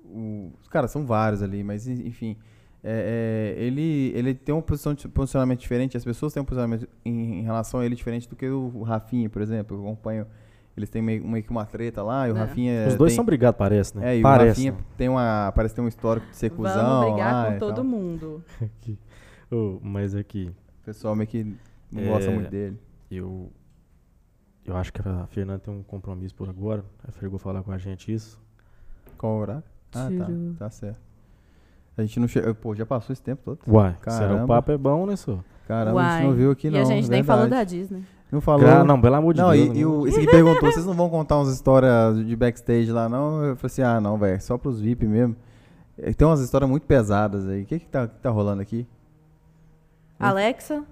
o- os caras são vários ali, mas en- enfim. é, é, ele, ele tem um posicionamento diferente, as pessoas têm um posicionamento em, em relação a ele diferente do que o Rafinha, por exemplo. Eu acompanho, eles têm meio, meio que uma treta lá, e o É. Rafinha. Os dois tem, são brigados, parece, né? É, e parece. o Rafinha tem uma, parece ter um histórico de ser cuzão. Vamos brigar lá com e todo tal. mundo. (laughs) Aqui. Ô, mas aqui, O pessoal meio que não gosta É. muito dele. eu. Eu acho que a Fernanda tem um compromisso por agora. A Fer vou falar com a gente isso. Qual o horário? Ah, Tiro. tá. Tá certo. A gente não chegou. Pô, já passou esse tempo todo. Uai, será Caramba. o papo é bom, né, senhor? Caramba, a Uai. gente não viu aqui, e não. a gente nem falou da verdade. Disney. Não falou. Gra- não, pelo amor de Não, Deus. e, e o, esse que perguntou, vocês não vão contar umas histórias de backstage lá, não? Eu falei assim, ah, não, velho, só pros VIP mesmo. Eh, Tem umas histórias muito pesadas aí. O que que tá, que tá rolando aqui? Alexa,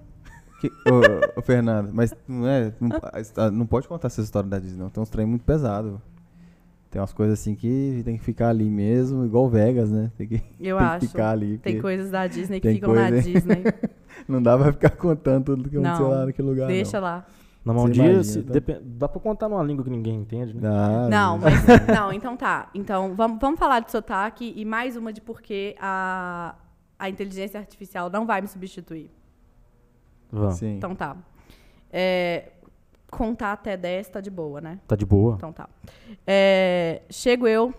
Que, ô, ô, Fernando, mas não é. Não, não pode contar essa história da Disney, não. Tem uns trem muito pesados. Tem umas coisas assim que tem que ficar ali mesmo, igual Vegas, né? Tem que, (laughs) eu tem acho. que ficar ali. Tem coisas da Disney que ficam na coisa- Disney. (laughs) Não dá pra ficar contando tudo que aconteceu lá naquele lugar. Deixa lá. Não, dia imagina, se- tá? dá pra contar numa língua que ninguém entende, né? Não. Dá, Não, né? mas. (laughs) Não, então tá. Então, vamos, vamos falar de sotaque e mais uma de por que a, a inteligência artificial não vai me substituir. Vamos. Sim. Então tá. É, contar até 10 tá de boa, né? Tá de boa. Então tá. É, chego eu,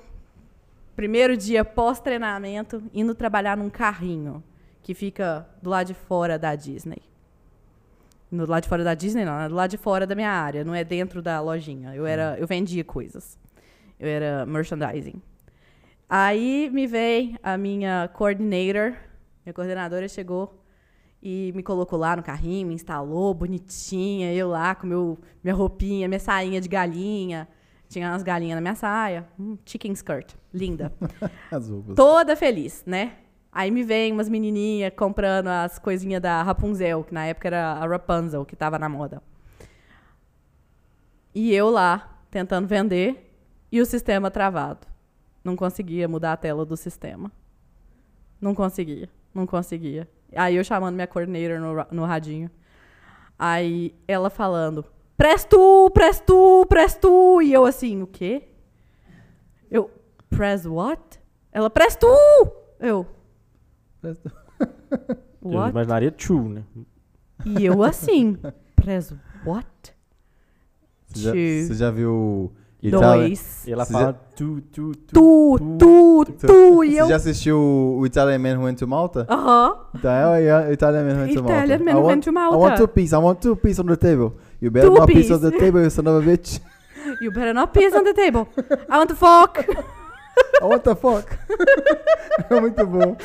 primeiro dia pós-treinamento, indo trabalhar num carrinho que fica do lado de fora da Disney. No lado de fora da Disney, não, é do lado de fora da minha área, não é dentro da lojinha. Eu era, eu vendia coisas. Eu era merchandising. Aí me veio a minha coordinator, minha coordenadora chegou e me colocou lá no carrinho, me instalou bonitinha, eu lá com meu, minha roupinha, minha sainha de galinha. Tinha umas galinhas na minha saia. Hum, chicken skirt. Linda. (laughs) Toda feliz, né? Aí me vem umas menininhas comprando as coisinhas da Rapunzel, que na época era a Rapunzel, que tava na moda. E eu lá, tentando vender, e o sistema travado. Não conseguia mudar a tela do sistema. Não conseguia, não conseguia. Aí eu chamando minha coordinator no, no radinho. Aí ela falando, presto, presto, presto. E eu assim, o quê? Eu, press what? Ela, presto! Eu, (laughs) Eu what? imaginaria tchu, né? E eu assim, press what? Você já, você já viu Italian- dois, E ela Você fala tu, tu, tu. tu, tu, tu. E Você eu, já assistiu o Italian Man Who Went to Malta? aham. Então é o Italian Man Who Went to Malta. Italian Man I Who want- Went to Malta. I want two pieces. I want two pieces on the table. You better Two not piece on piece. the table, you son of a bitch. (laughs) You better not piss on the table. I want to fuck. (laughs) Want the fuck. (laughs) é muito bom.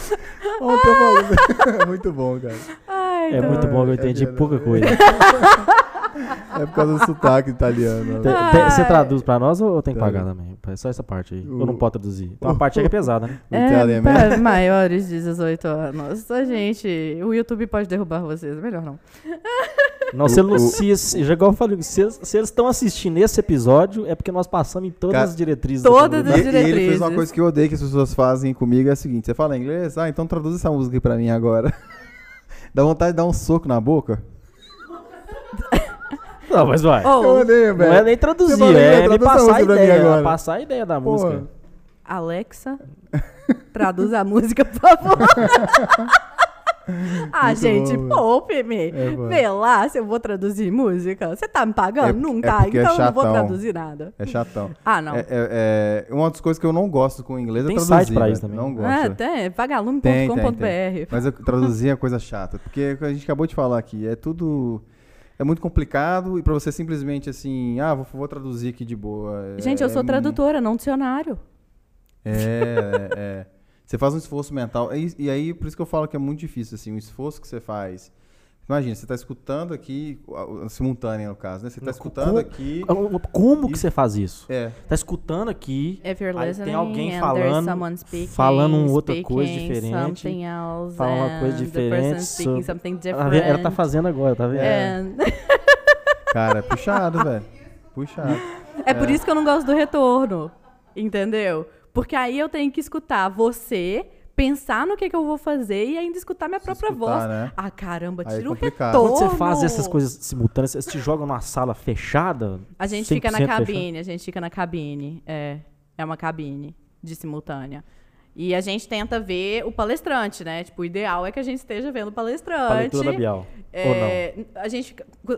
Want the fuck. (laughs) É muito bom, cara. Ai, É muito bom eu É entendi verdade. pouca coisa. (laughs) É por causa do sotaque italiano. Tem- tem- você traduz pra nós ou tem que pagar também? É só essa parte aí. O- Ou não pode traduzir? Então a parte aí que é pesada, né? (laughs) É, Man. para maiores de 18 anos. A gente, o YouTube pode derrubar vocês, melhor não. (laughs) Não, se, o- se, se, já igual eu falei, se, eles- se eles estão assistindo esse episódio, é porque nós passamos em todas Cara, as diretrizes. todas da as E, e ele fez uma diretrizes. coisa que eu odeio que as pessoas fazem comigo, é o seguinte, você fala inglês? Ah, então traduz essa música aí pra mim agora. (laughs) Dá vontade de dar um soco na boca? Não, mas vai. Oh, Eu odeio, não velho. é nem traduzir, Você é essa passar a música pra mim ideia. agora. Passar a ideia da Porra. música. Alexa, traduz a música, por favor. (laughs) ah, Muito gente, bom, velho. poupe-me. É, mano. Vê lá se eu vou traduzir música. Você tá me pagando? É- não é tá, porque é então eu não vou chatão. traduzir nada. É chatão. Ah, não. É, é- é- uma das coisas que eu não gosto com o inglês Tem é traduzir. site pra isso também. Não gosto. Ah, velho. tem, Tem, tem, vagalume.com.br. Mas eu traduzir é coisa chata. Porque a gente acabou de falar aqui, é tudo. É muito complicado e pra você simplesmente assim, ah, vou, vou traduzir aqui de boa. é- Gente, eu sou é- tradutora, não dicionário. É, é, é. Você faz um esforço mental. E, e aí, por isso que eu falo que é muito difícil, assim, o esforço que você faz. Imagina, você está escutando aqui, simultânea no caso, né? Você está escutando como- aqui. Como que Isso. você faz isso? É. Tá escutando aqui, If you're Aí tem alguém and falando- speaking, falando uma outra coisa diferente, else, fala uma coisa diferente sobre- something ela, tá fazendo agora, tá vendo? And- Cara, é puxado, velho. Puxado. É por isso que eu não gosto do retorno. Entendeu? Porque aí eu tenho que escutar você, pensar no que, que eu vou fazer e ainda escutar minha Se própria escutar, voz. né? Ah, caramba, é tira o complicado. retorno. Quando você faz essas coisas simultâneas, você te joga numa sala fechada? A gente fica na 100% fechada? cabine, a gente fica na cabine. É, é uma cabine de simultânea. E a gente tenta ver o palestrante, né? Tipo, o ideal é que a gente esteja vendo o palestrante. Labial. Ou não? É, a, gente,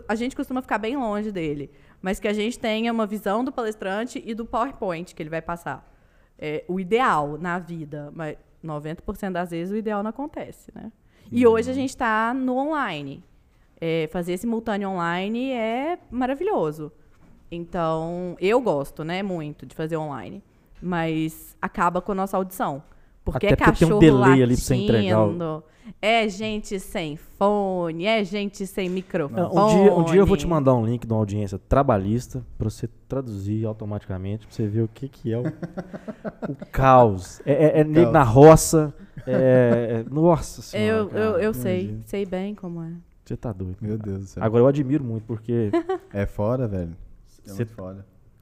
a gente costuma ficar bem longe dele. Mas que a gente tenha uma visão do palestrante e do PowerPoint que ele vai passar. É, o ideal na vida. Mas 90% das vezes o ideal não acontece, né? E hoje a gente está no online. É, fazer simultâneo online é maravilhoso. Então, eu gosto, né, muito de fazer online. Mas acaba com a nossa audição. Porque Até é porque tem um cachorro delay ali pra você entregar o- é gente sem fone, é gente sem microfone. Um dia, um dia eu vou te mandar um link de uma audiência trabalhista pra você traduzir automaticamente, pra você ver o que, que é o, o (laughs) caos. É, é, é Caos. na roça. É, é- nossa senhora. Eu, eu, cara, eu sei, imagino. sei bem como é. Você tá doido. Meu cara. Deus do céu. Agora eu admiro muito, porque É foda, velho. É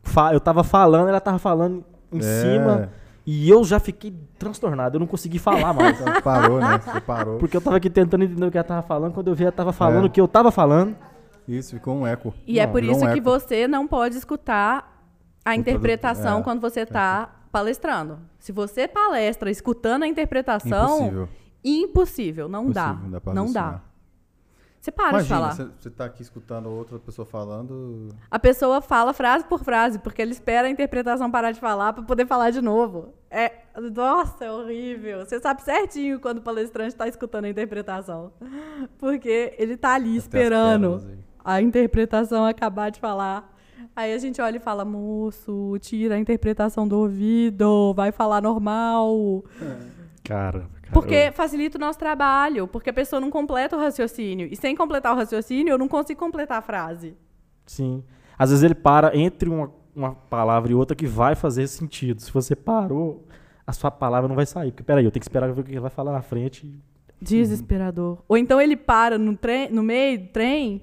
fa- eu tava falando, ela tava falando em É. cima, e eu já fiquei transtornado. Eu não consegui falar mais. (laughs) Então, parou, né? Você parou. Porque eu tava aqui tentando entender o que ela tava falando. Quando eu vi, ela tava falando É. o que eu tava falando. Isso, ficou um eco. E é Não, por virou isso um que eco. você não pode escutar a interpretação é. quando você está palestrando. Se você palestra escutando a interpretação, Impossível. impossível, não dá. Impossível, não dá pra Não dá. Você para de Imagina, falar. você, tá aqui escutando outra pessoa falando. A pessoa fala frase por frase, porque ele espera a interpretação parar de falar para poder falar de novo. É, nossa, é horrível. Você sabe certinho quando o palestrante está escutando a interpretação. Porque ele tá ali Até esperando a interpretação acabar de falar. Aí a gente olha e fala, moço, tira a interpretação do ouvido, vai falar normal. Cara, Porque facilita o nosso trabalho, porque a pessoa não completa o raciocínio. E sem completar o raciocínio, eu não consigo completar a frase. Sim. Às vezes ele para entre uma, uma palavra e outra que vai fazer sentido. Se você parou, a sua palavra não vai sair. Porque, peraí, eu tenho que esperar ver o que ele vai falar na frente. Desesperador. Ou então ele para no, trem, no meio do trem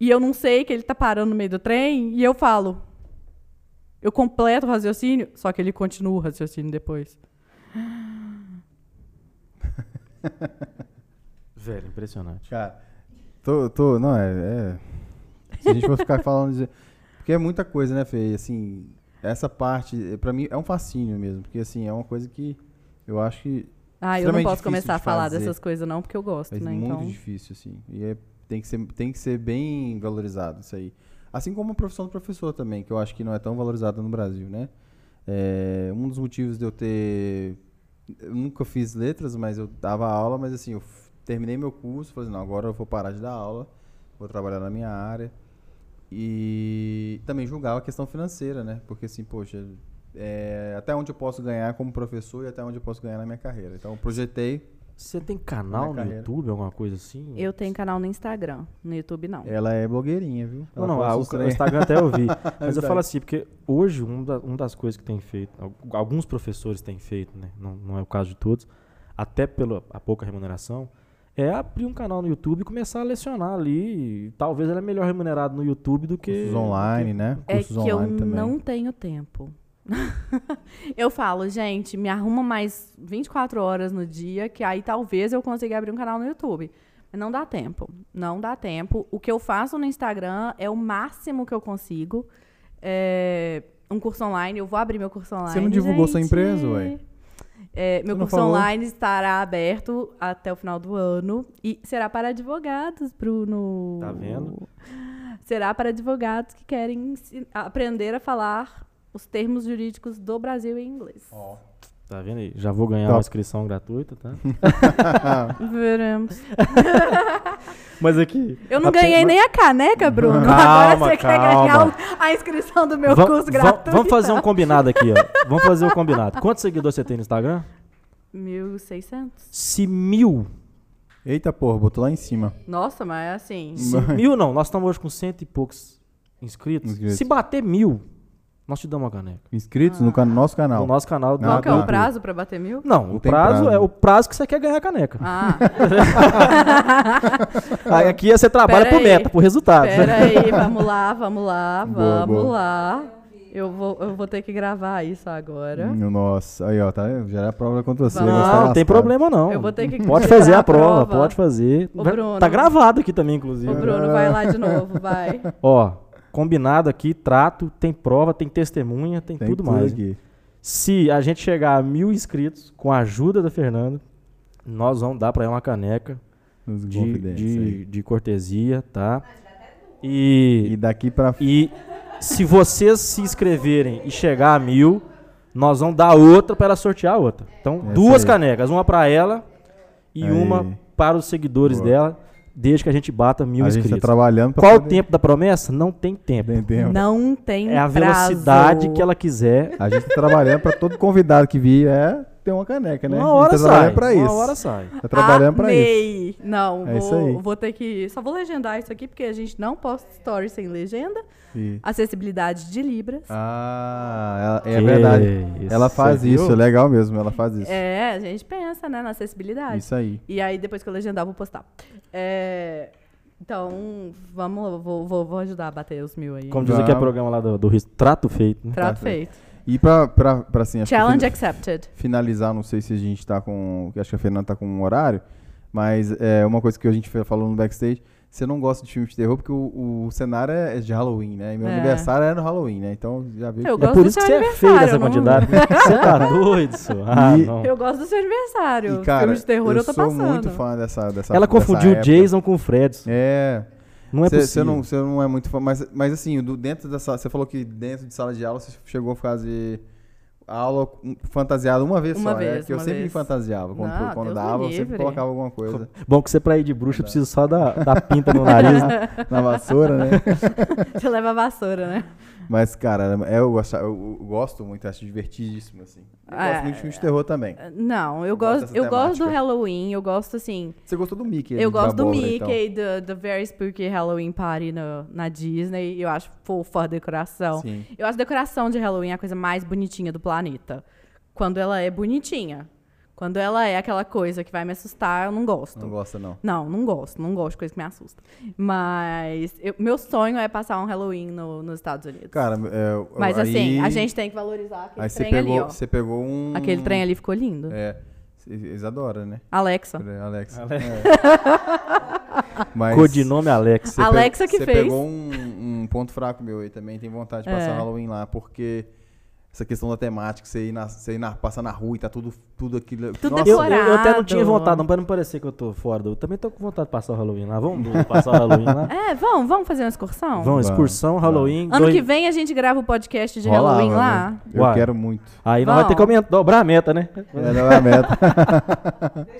e eu não sei que ele tá parando no meio do trem e eu falo. Eu completo o raciocínio, só que ele continua o raciocínio depois. (laughs) Velho, impressionante. Cara, tô. tô não, é, é- Se a gente for ficar falando. de- Porque é muita coisa, né, Fê? Assim, essa parte, eh, pra mim, é um fascínio mesmo. Porque, assim, é uma coisa que eu acho que Ah, eu não posso começar a falar fazer. dessas coisas não, porque eu gosto, é né? muito Então, difícil, assim. E é- tem, que ser, tem que ser bem valorizado isso aí. Assim como a profissão do professor também, que eu acho que não é tão valorizada no Brasil, né? É, um dos motivos de eu ter. Eu nunca fiz letras, mas eu dava aula, mas assim, eu terminei meu curso, falei, não, agora eu vou parar de dar aula, vou trabalhar na minha área. E também julgava a questão financeira, né? Porque assim, poxa, é, até onde eu posso ganhar como professor e até onde eu posso ganhar na minha carreira. Então eu projetei. Você tem canal no carreira. YouTube, alguma coisa assim? eu tenho canal no Instagram, no YouTube não. Ela é blogueirinha, viu? Não, Ela não, ah, os o. Instagram até eu vi. (laughs) Mas eu falo assim, porque hoje um da- uma das coisas que tem feito, al- alguns professores têm feito, né? Não, não é o caso de todos, até pela a pouca remuneração, é abrir um canal no YouTube e começar a lecionar ali. E talvez ele é melhor remunerado no YouTube do que. Cursos online, né? É Cursos que eu também. não tenho tempo. (laughs) eu falo, gente, me arruma mais 24 horas no dia, que aí talvez eu consiga abrir um canal no YouTube. Mas não dá tempo. Não dá tempo. O que eu faço no Instagram é o máximo que eu consigo. É um curso online, eu vou abrir meu curso online. Você não divulgou sua gente. empresa, ué? É, meu curso falou? online estará aberto até o final do ano e será para advogados, Bruno. Tá vendo? Será para advogados que querem aprender a falar os termos jurídicos do Brasil em inglês. Tá vendo aí? Já vou ganhar Top. uma inscrição gratuita, tá? (laughs) Veremos. (laughs) Mas aqui. Eu não ganhei mas- nem a caneca, Bruno. Calma, Agora você quer calma. ganhar o- a inscrição do meu Va- curso gratuito. Vamos fazer um combinado aqui, ó. Vamos fazer um combinado. Quantos seguidores você tem no Instagram? 1.600. Se mil. Eita porra, botou lá em cima. Nossa, mas é assim. Se mil não, nós estamos hoje com cento e poucos inscritos. Inscritos. Se bater mil, nós te damos uma caneca. Inscritos no can- nosso canal. No nosso canal. Ah, Qual que é tá. o prazo para bater mil? Não, Não o prazo, prazo. é o prazo que você quer ganhar a caneca. Ah, (laughs) Aí aqui você trabalha Pera por aí. meta, por resultado. pera aí, (laughs) vamos lá, vamos lá, Boa, vamos boa. lá. Eu vou, eu vou ter que gravar isso agora. Nossa, aí ó, tá? Já era prova contra você. Tá Não, não tem lascado. problema não. Eu vou ter que Pode fazer a a prova, prova. pode fazer. Ô, Vai- Bruno. Tá gravado aqui também, inclusive. Ô, Bruno, vai lá de (laughs) novo, vai. Ó, combinado aqui, trato, tem prova, tem testemunha, tem, Tem tudo, mais. hein? aqui. Se a gente chegar a mil inscritos, com a ajuda da Fernanda, nós vamos dar pra ela uma caneca de, de, de cortesia, tá? E, E daqui pra e se vocês se inscreverem e chegar a mil, nós vamos dar outra para ela sortear a outra. Então, Essa duas aí. canecas, uma para ela e Aí. uma para os seguidores Boa. dela, desde que a gente bata mil a gente tá inscritos. trabalhando pra Qual o poder- tempo da promessa? Não tem tempo. Tem tempo. Não tem É a prazo. velocidade que ela quiser. A gente tá trabalhando pra todo convidado que vir é ter uma caneca, né? Uma hora tá sai. pra isso. Uma hora sai. Tá trabalhando pra isso. Amei. Não, É isso vou, aí. vou ter que. Só vou legendar isso aqui, porque a gente não posta stories sem legenda. E- Acessibilidade de Libras. Ah, ela- é Que verdade. isso, Ela faz você isso, viu? é legal mesmo, ela faz isso. É, a gente pensa, né, na acessibilidade. Isso aí. E aí, depois que eu legendar, eu vou postar. É, então, vamos, vou, vou, vou ajudar a bater os mil aí. Como diz aquele Vamos. programa lá do, do Trato Feito. né? Trato Tá feito. E pra, pra, pra assim, Challenge accepted. finalizar, não sei se a gente tá com. Acho que a Fernanda tá com um horário, mas é uma coisa que a gente falou no backstage. Você não gosta de filme de terror porque o, o cenário é de Halloween, né? E meu É. aniversário é no Halloween, né? Então já viu. Eu que- É por do isso que você é feio dessa não- quantidade. (laughs) Você tá doido, senhor? Ah, E-. Eu gosto do seu aniversário. E, cara, Filme de terror eu, tô sou passando. muito fã dessa. dessa Ela dessa confundiu o época. Jason com o Fred. É. Não é Você possível. não, cê não é muito fã, mas, mas assim, do, dentro da sala, você falou que dentro de sala de aula você chegou a fazer aula fantasiada uma vez Uma só, né? vez, Porque eu sempre me vez. fantasiava. Quando, Não, quando dava, me eu sempre colocava alguma coisa Bom que você pra ir de bruxa precisa só da, da pinta no nariz, né? (laughs) na vassoura, né? Você leva a vassoura, né? Mas, cara, é, eu, eu- eu gosto muito, acho divertidíssimo, assim. Eu É. gosto muito de filme de terror também. Não, eu gosto gosto, eu gosto do. Halloween, eu gosto assim. Você gostou do Mickey? Eu gosto do abóbora, Mickey, então. do, do Very Spooky Halloween Party no- na Disney. Eu acho fofa a decoração. Sim. Eu acho a decoração de Halloween a coisa mais bonitinha do planeta. Quando ela é bonitinha. Quando ela é aquela coisa que vai me assustar, eu não gosto. Não gosta, não. Não, não gosto. Não gosto de coisa que me assusta. Mas eu- meu sonho é passar um Halloween no- nos Estados Unidos. Cara, é, Mas aí, assim, a gente tem que valorizar aquele Aí você trem pegou, ali, ó. você pegou um... Aquele trem ali ficou lindo. É, eles adoram, né? Alexa. Alex. Ale- É. (laughs) Mas Codinome Alex. você Alexa pe- que você fez. pegou um, um ponto fraco meu aí também, tem vontade de passar É. o Halloween lá, porque essa questão da temática, você ir, na, você ir na, passar na rua e tá tudo, tudo aquilo... Tudo Eu, decorado. eu até não tinha vontade, não, pra não parecer que eu tô fora do. Também tô com vontade de passar o Halloween lá. Vamos (laughs) passar o Halloween lá? É, vamos, vamos fazer uma excursão? Vamos, excursão, Vamos. Halloween. Ano dois- que vem a gente grava o podcast de Rolava, Halloween lá. né? Eu Uai. quero muito. Aí nós vamos ter que Vamos. aumentar, dobrar a meta, né? É, não é a meta. (laughs)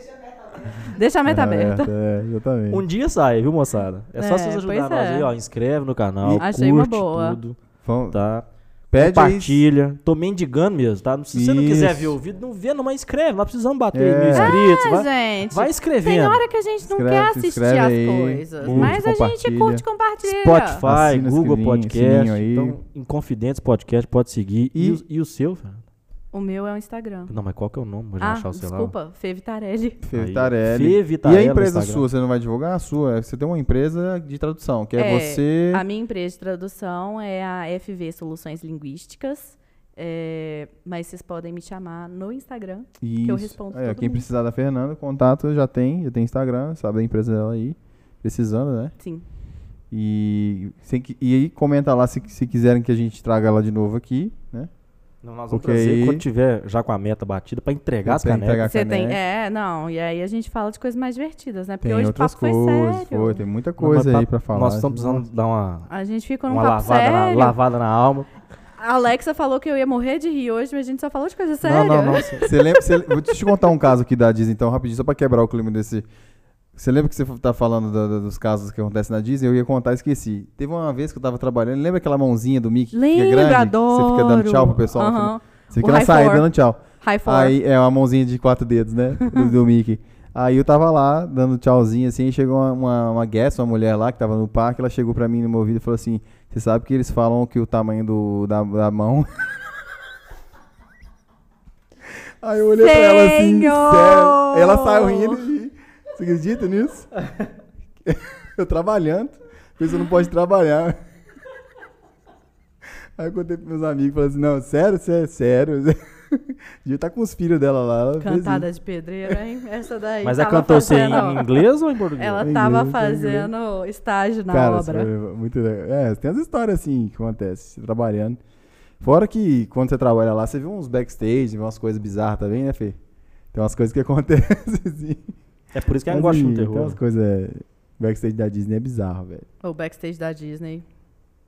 Deixa a meta aberta. É, exatamente. Um dia sai, viu, moçada? É só É, vocês ajudarem pois nós é. aí, ó. Inscreve no canal, E- Achei uma curte boa. tudo, Vamos- tá? Pede aí. Compartilha. Tô mendigando mesmo, tá? Se você não quiser Isso. ver o vídeo, não vê, não, mas inscreve. Nós precisamos bater É. mil inscritos. Ah, vai, gente. vai Tem escrevendo. hora que a gente não Escreve, quer assistir as aí, coisas. curte, mas a gente curte e compartilha. Spotify, Assina, Google sininho, Podcast. sininho aí. Então, Inconfidentes Podcast, pode seguir. E, E- o, e o seu, velho? O meu é o Instagram. Não, mas qual que é o nome? Vou Ah, achar o celular. desculpa. Fê Vitarelli. Fê Aí, Vitarelli. Fê E a empresa sua, você não vai divulgar a sua? Você tem uma empresa de tradução, que é, É, você... A minha empresa de tradução é a FV Soluções Linguísticas. é, mas vocês podem me chamar no Instagram. eu Isso. respondo Aí, ó, todo quem mundo. precisar da Fernanda, contato já tem, já tem Instagram, sabe da empresa dela aí, precisando, né? Sim. E, sem que- e aí comenta lá se, se quiserem que a gente traga ela de novo aqui, né? Não, nós vamos Porque trazer aí- quando tiver já com a meta batida pra entregar as Pra canecas. entregar a Você tem. É, não. E aí a gente fala de coisas mais divertidas, né? Porque Tem hoje o papo foi coisas, sério. foi, tem muita Não, coisa mas aí pra falar. Nós estamos precisando dar uma, A gente ficou num uma papo lavada, na, lavada na alma. A Alexa falou que eu ia morrer de rir hoje, mas a gente só falou de coisa Não, séria. não, não. (laughs) Você lembra, você, vou te contar um caso aqui da Disney, então, rapidinho, só pra quebrar o clima desse. Você lembra que você tá falando da- da- dos casos que acontecem na Disney? Eu ia contar e esqueci. Teve uma vez que eu tava trabalhando, lembra aquela mãozinha do Mickey que fica Lembro, grande? adoro. Você fica dando tchau pro pessoal. Aham. Você O fica na high saída dando tchau. High four. Aí é uma mãozinha de quatro dedos, né? (laughs) Do, do Mickey. Aí eu tava lá, dando tchauzinho assim, e chegou uma, uma, uma guest, uma mulher lá que tava no parque, ela chegou pra mim no meu ouvido e falou assim: Você sabe que eles falam que o tamanho do, da, da mão. (laughs) Aí eu olhei pra ela assim, Senhor! sério. Ela saiu rindo e. Você acredita nisso? eu trabalhando. Pessoa não pode trabalhar. Aí eu contei pros meus amigos, falei assim, não, sério, sério, sério. Devia tá com os filhos dela lá. Ela Cantada de pedreira, hein? Essa daí. Mas é tava cantou você em fazendo- inglês ou em português? Ela Em tava inglês, em fazendo estágio na Cara, obra. muito legal. É, tem as histórias assim que acontecem, você trabalhando. Fora que quando você trabalha lá, você vê uns backstage, vê umas coisas bizarras também, né, Fê? Tem umas coisas que acontecem (laughs) assim. É por isso que eu gosto de assim, um terror. umas coisas. Backstage da Disney é bizarro, velho. O backstage da Disney.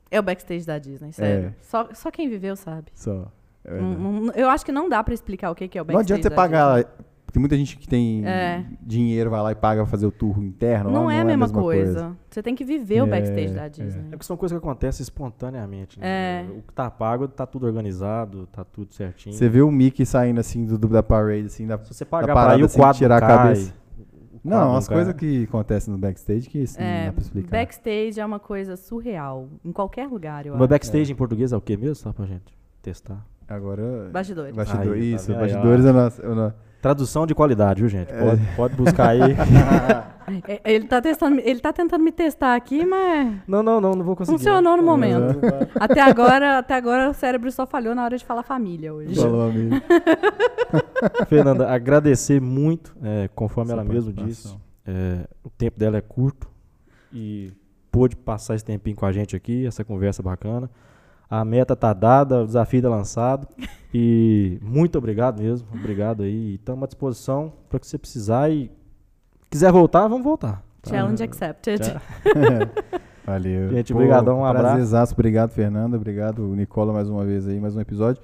É o backstage da Disney, sério. É. Só, só quem viveu sabe. Só. É Não- não- eu acho que não dá pra explicar o que que é o Não backstage adianta você da pagar. Tem muita gente que tem É. dinheiro, vai lá e paga pra fazer o tour interno. Disney. lá Não, é a mesma, coisa. Você tem que viver o É, backstage da é. Disney. É porque são coisas que acontecem espontaneamente. Né? É. O que tá pago tá tudo organizado, tá tudo certinho. Você vê o Mickey saindo assim do, do- da parade, assim, da, Se você da pagar parada, pra ir, o assim, quadro tirar a cai, cabeça. Não, as coisas que acontecem no backstage que isso não É, dá pra explicar. backstage é uma coisa surreal. Em qualquer lugar, eu meu acho. backstage em português é o que mesmo? Só pra gente testar. Agora. Bastidores. Bastidores. Aí, tá isso, vendo? bastidores é nosso. é o no- Tradução de qualidade, viu, gente? É. Pode, pode buscar aí. (laughs) É, Ele tá, testando, ele tá tentando me testar aqui, mas não, não, não, não vou conseguir. funcionou no momento. até, agora, até agora o cérebro só falhou na hora de falar família hoje. Falou, amigo. (laughs) Fernanda, agradecer muito, é, conforme ela mesmo disse. é, o tempo dela é curto e pôde passar esse tempinho com a gente aqui, essa conversa bacana. A meta tá dada, o desafio tá lançado. E muito obrigado mesmo. Obrigado aí. Estamos à disposição para que você precisar e quiser voltar, vamos voltar. tá? Challenge accepted. Tchau. (laughs) Valeu. Gente, obrigadão, um abraço. prazerzaço. Obrigado, Fernanda. Obrigado, Nicola, mais uma vez aí, mais um episódio.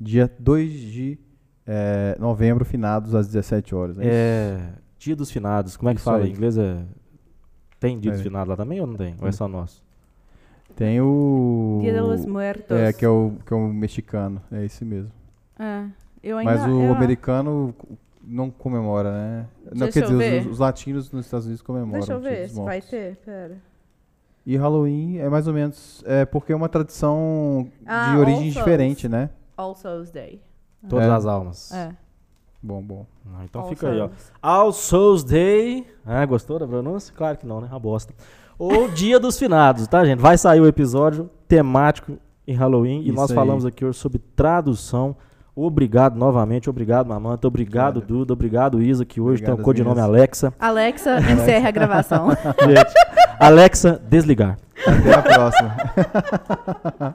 Dia 2 de eh, novembro, finados às 17 horas. né? É, dia dos finados, como é que Isso fala aí. em inglês? É, tem dia dos É. finados lá também ou não tem? Ou é só nosso? Tem o. Dia de los Muertos. É, que é o, que é o mexicano. É esse mesmo. É, eu ainda, Mas o eu- americano não comemora, né? Não, Deixa quer eu dizer, ver. os, os latinos nos Estados Unidos comemoram. Deixa eu ver se vai ter. Pera. E Halloween é mais ou menos. É porque é uma tradição Ah, de origem Souls. diferente, né? All Souls Day. Todas É. as almas. É. Bom, bom. Ah, então All fica aí, ó. Souls. All Souls Day. Ah, gostou da pronúncia? Claro que não, né? Uma bosta. Ou Dia dos Finados, tá, gente? Vai sair o episódio temático em Halloween e Isso nós aí. falamos aqui hoje sobre tradução. Obrigado novamente, obrigado, Mamanta, obrigado, Obrigado. Duda, obrigado, Isa, que hoje Obrigado, tem o codinome. Alexa. Alexa, encerra a gravação. (laughs) Gente, Alexa, desligar. Até a próxima. (laughs)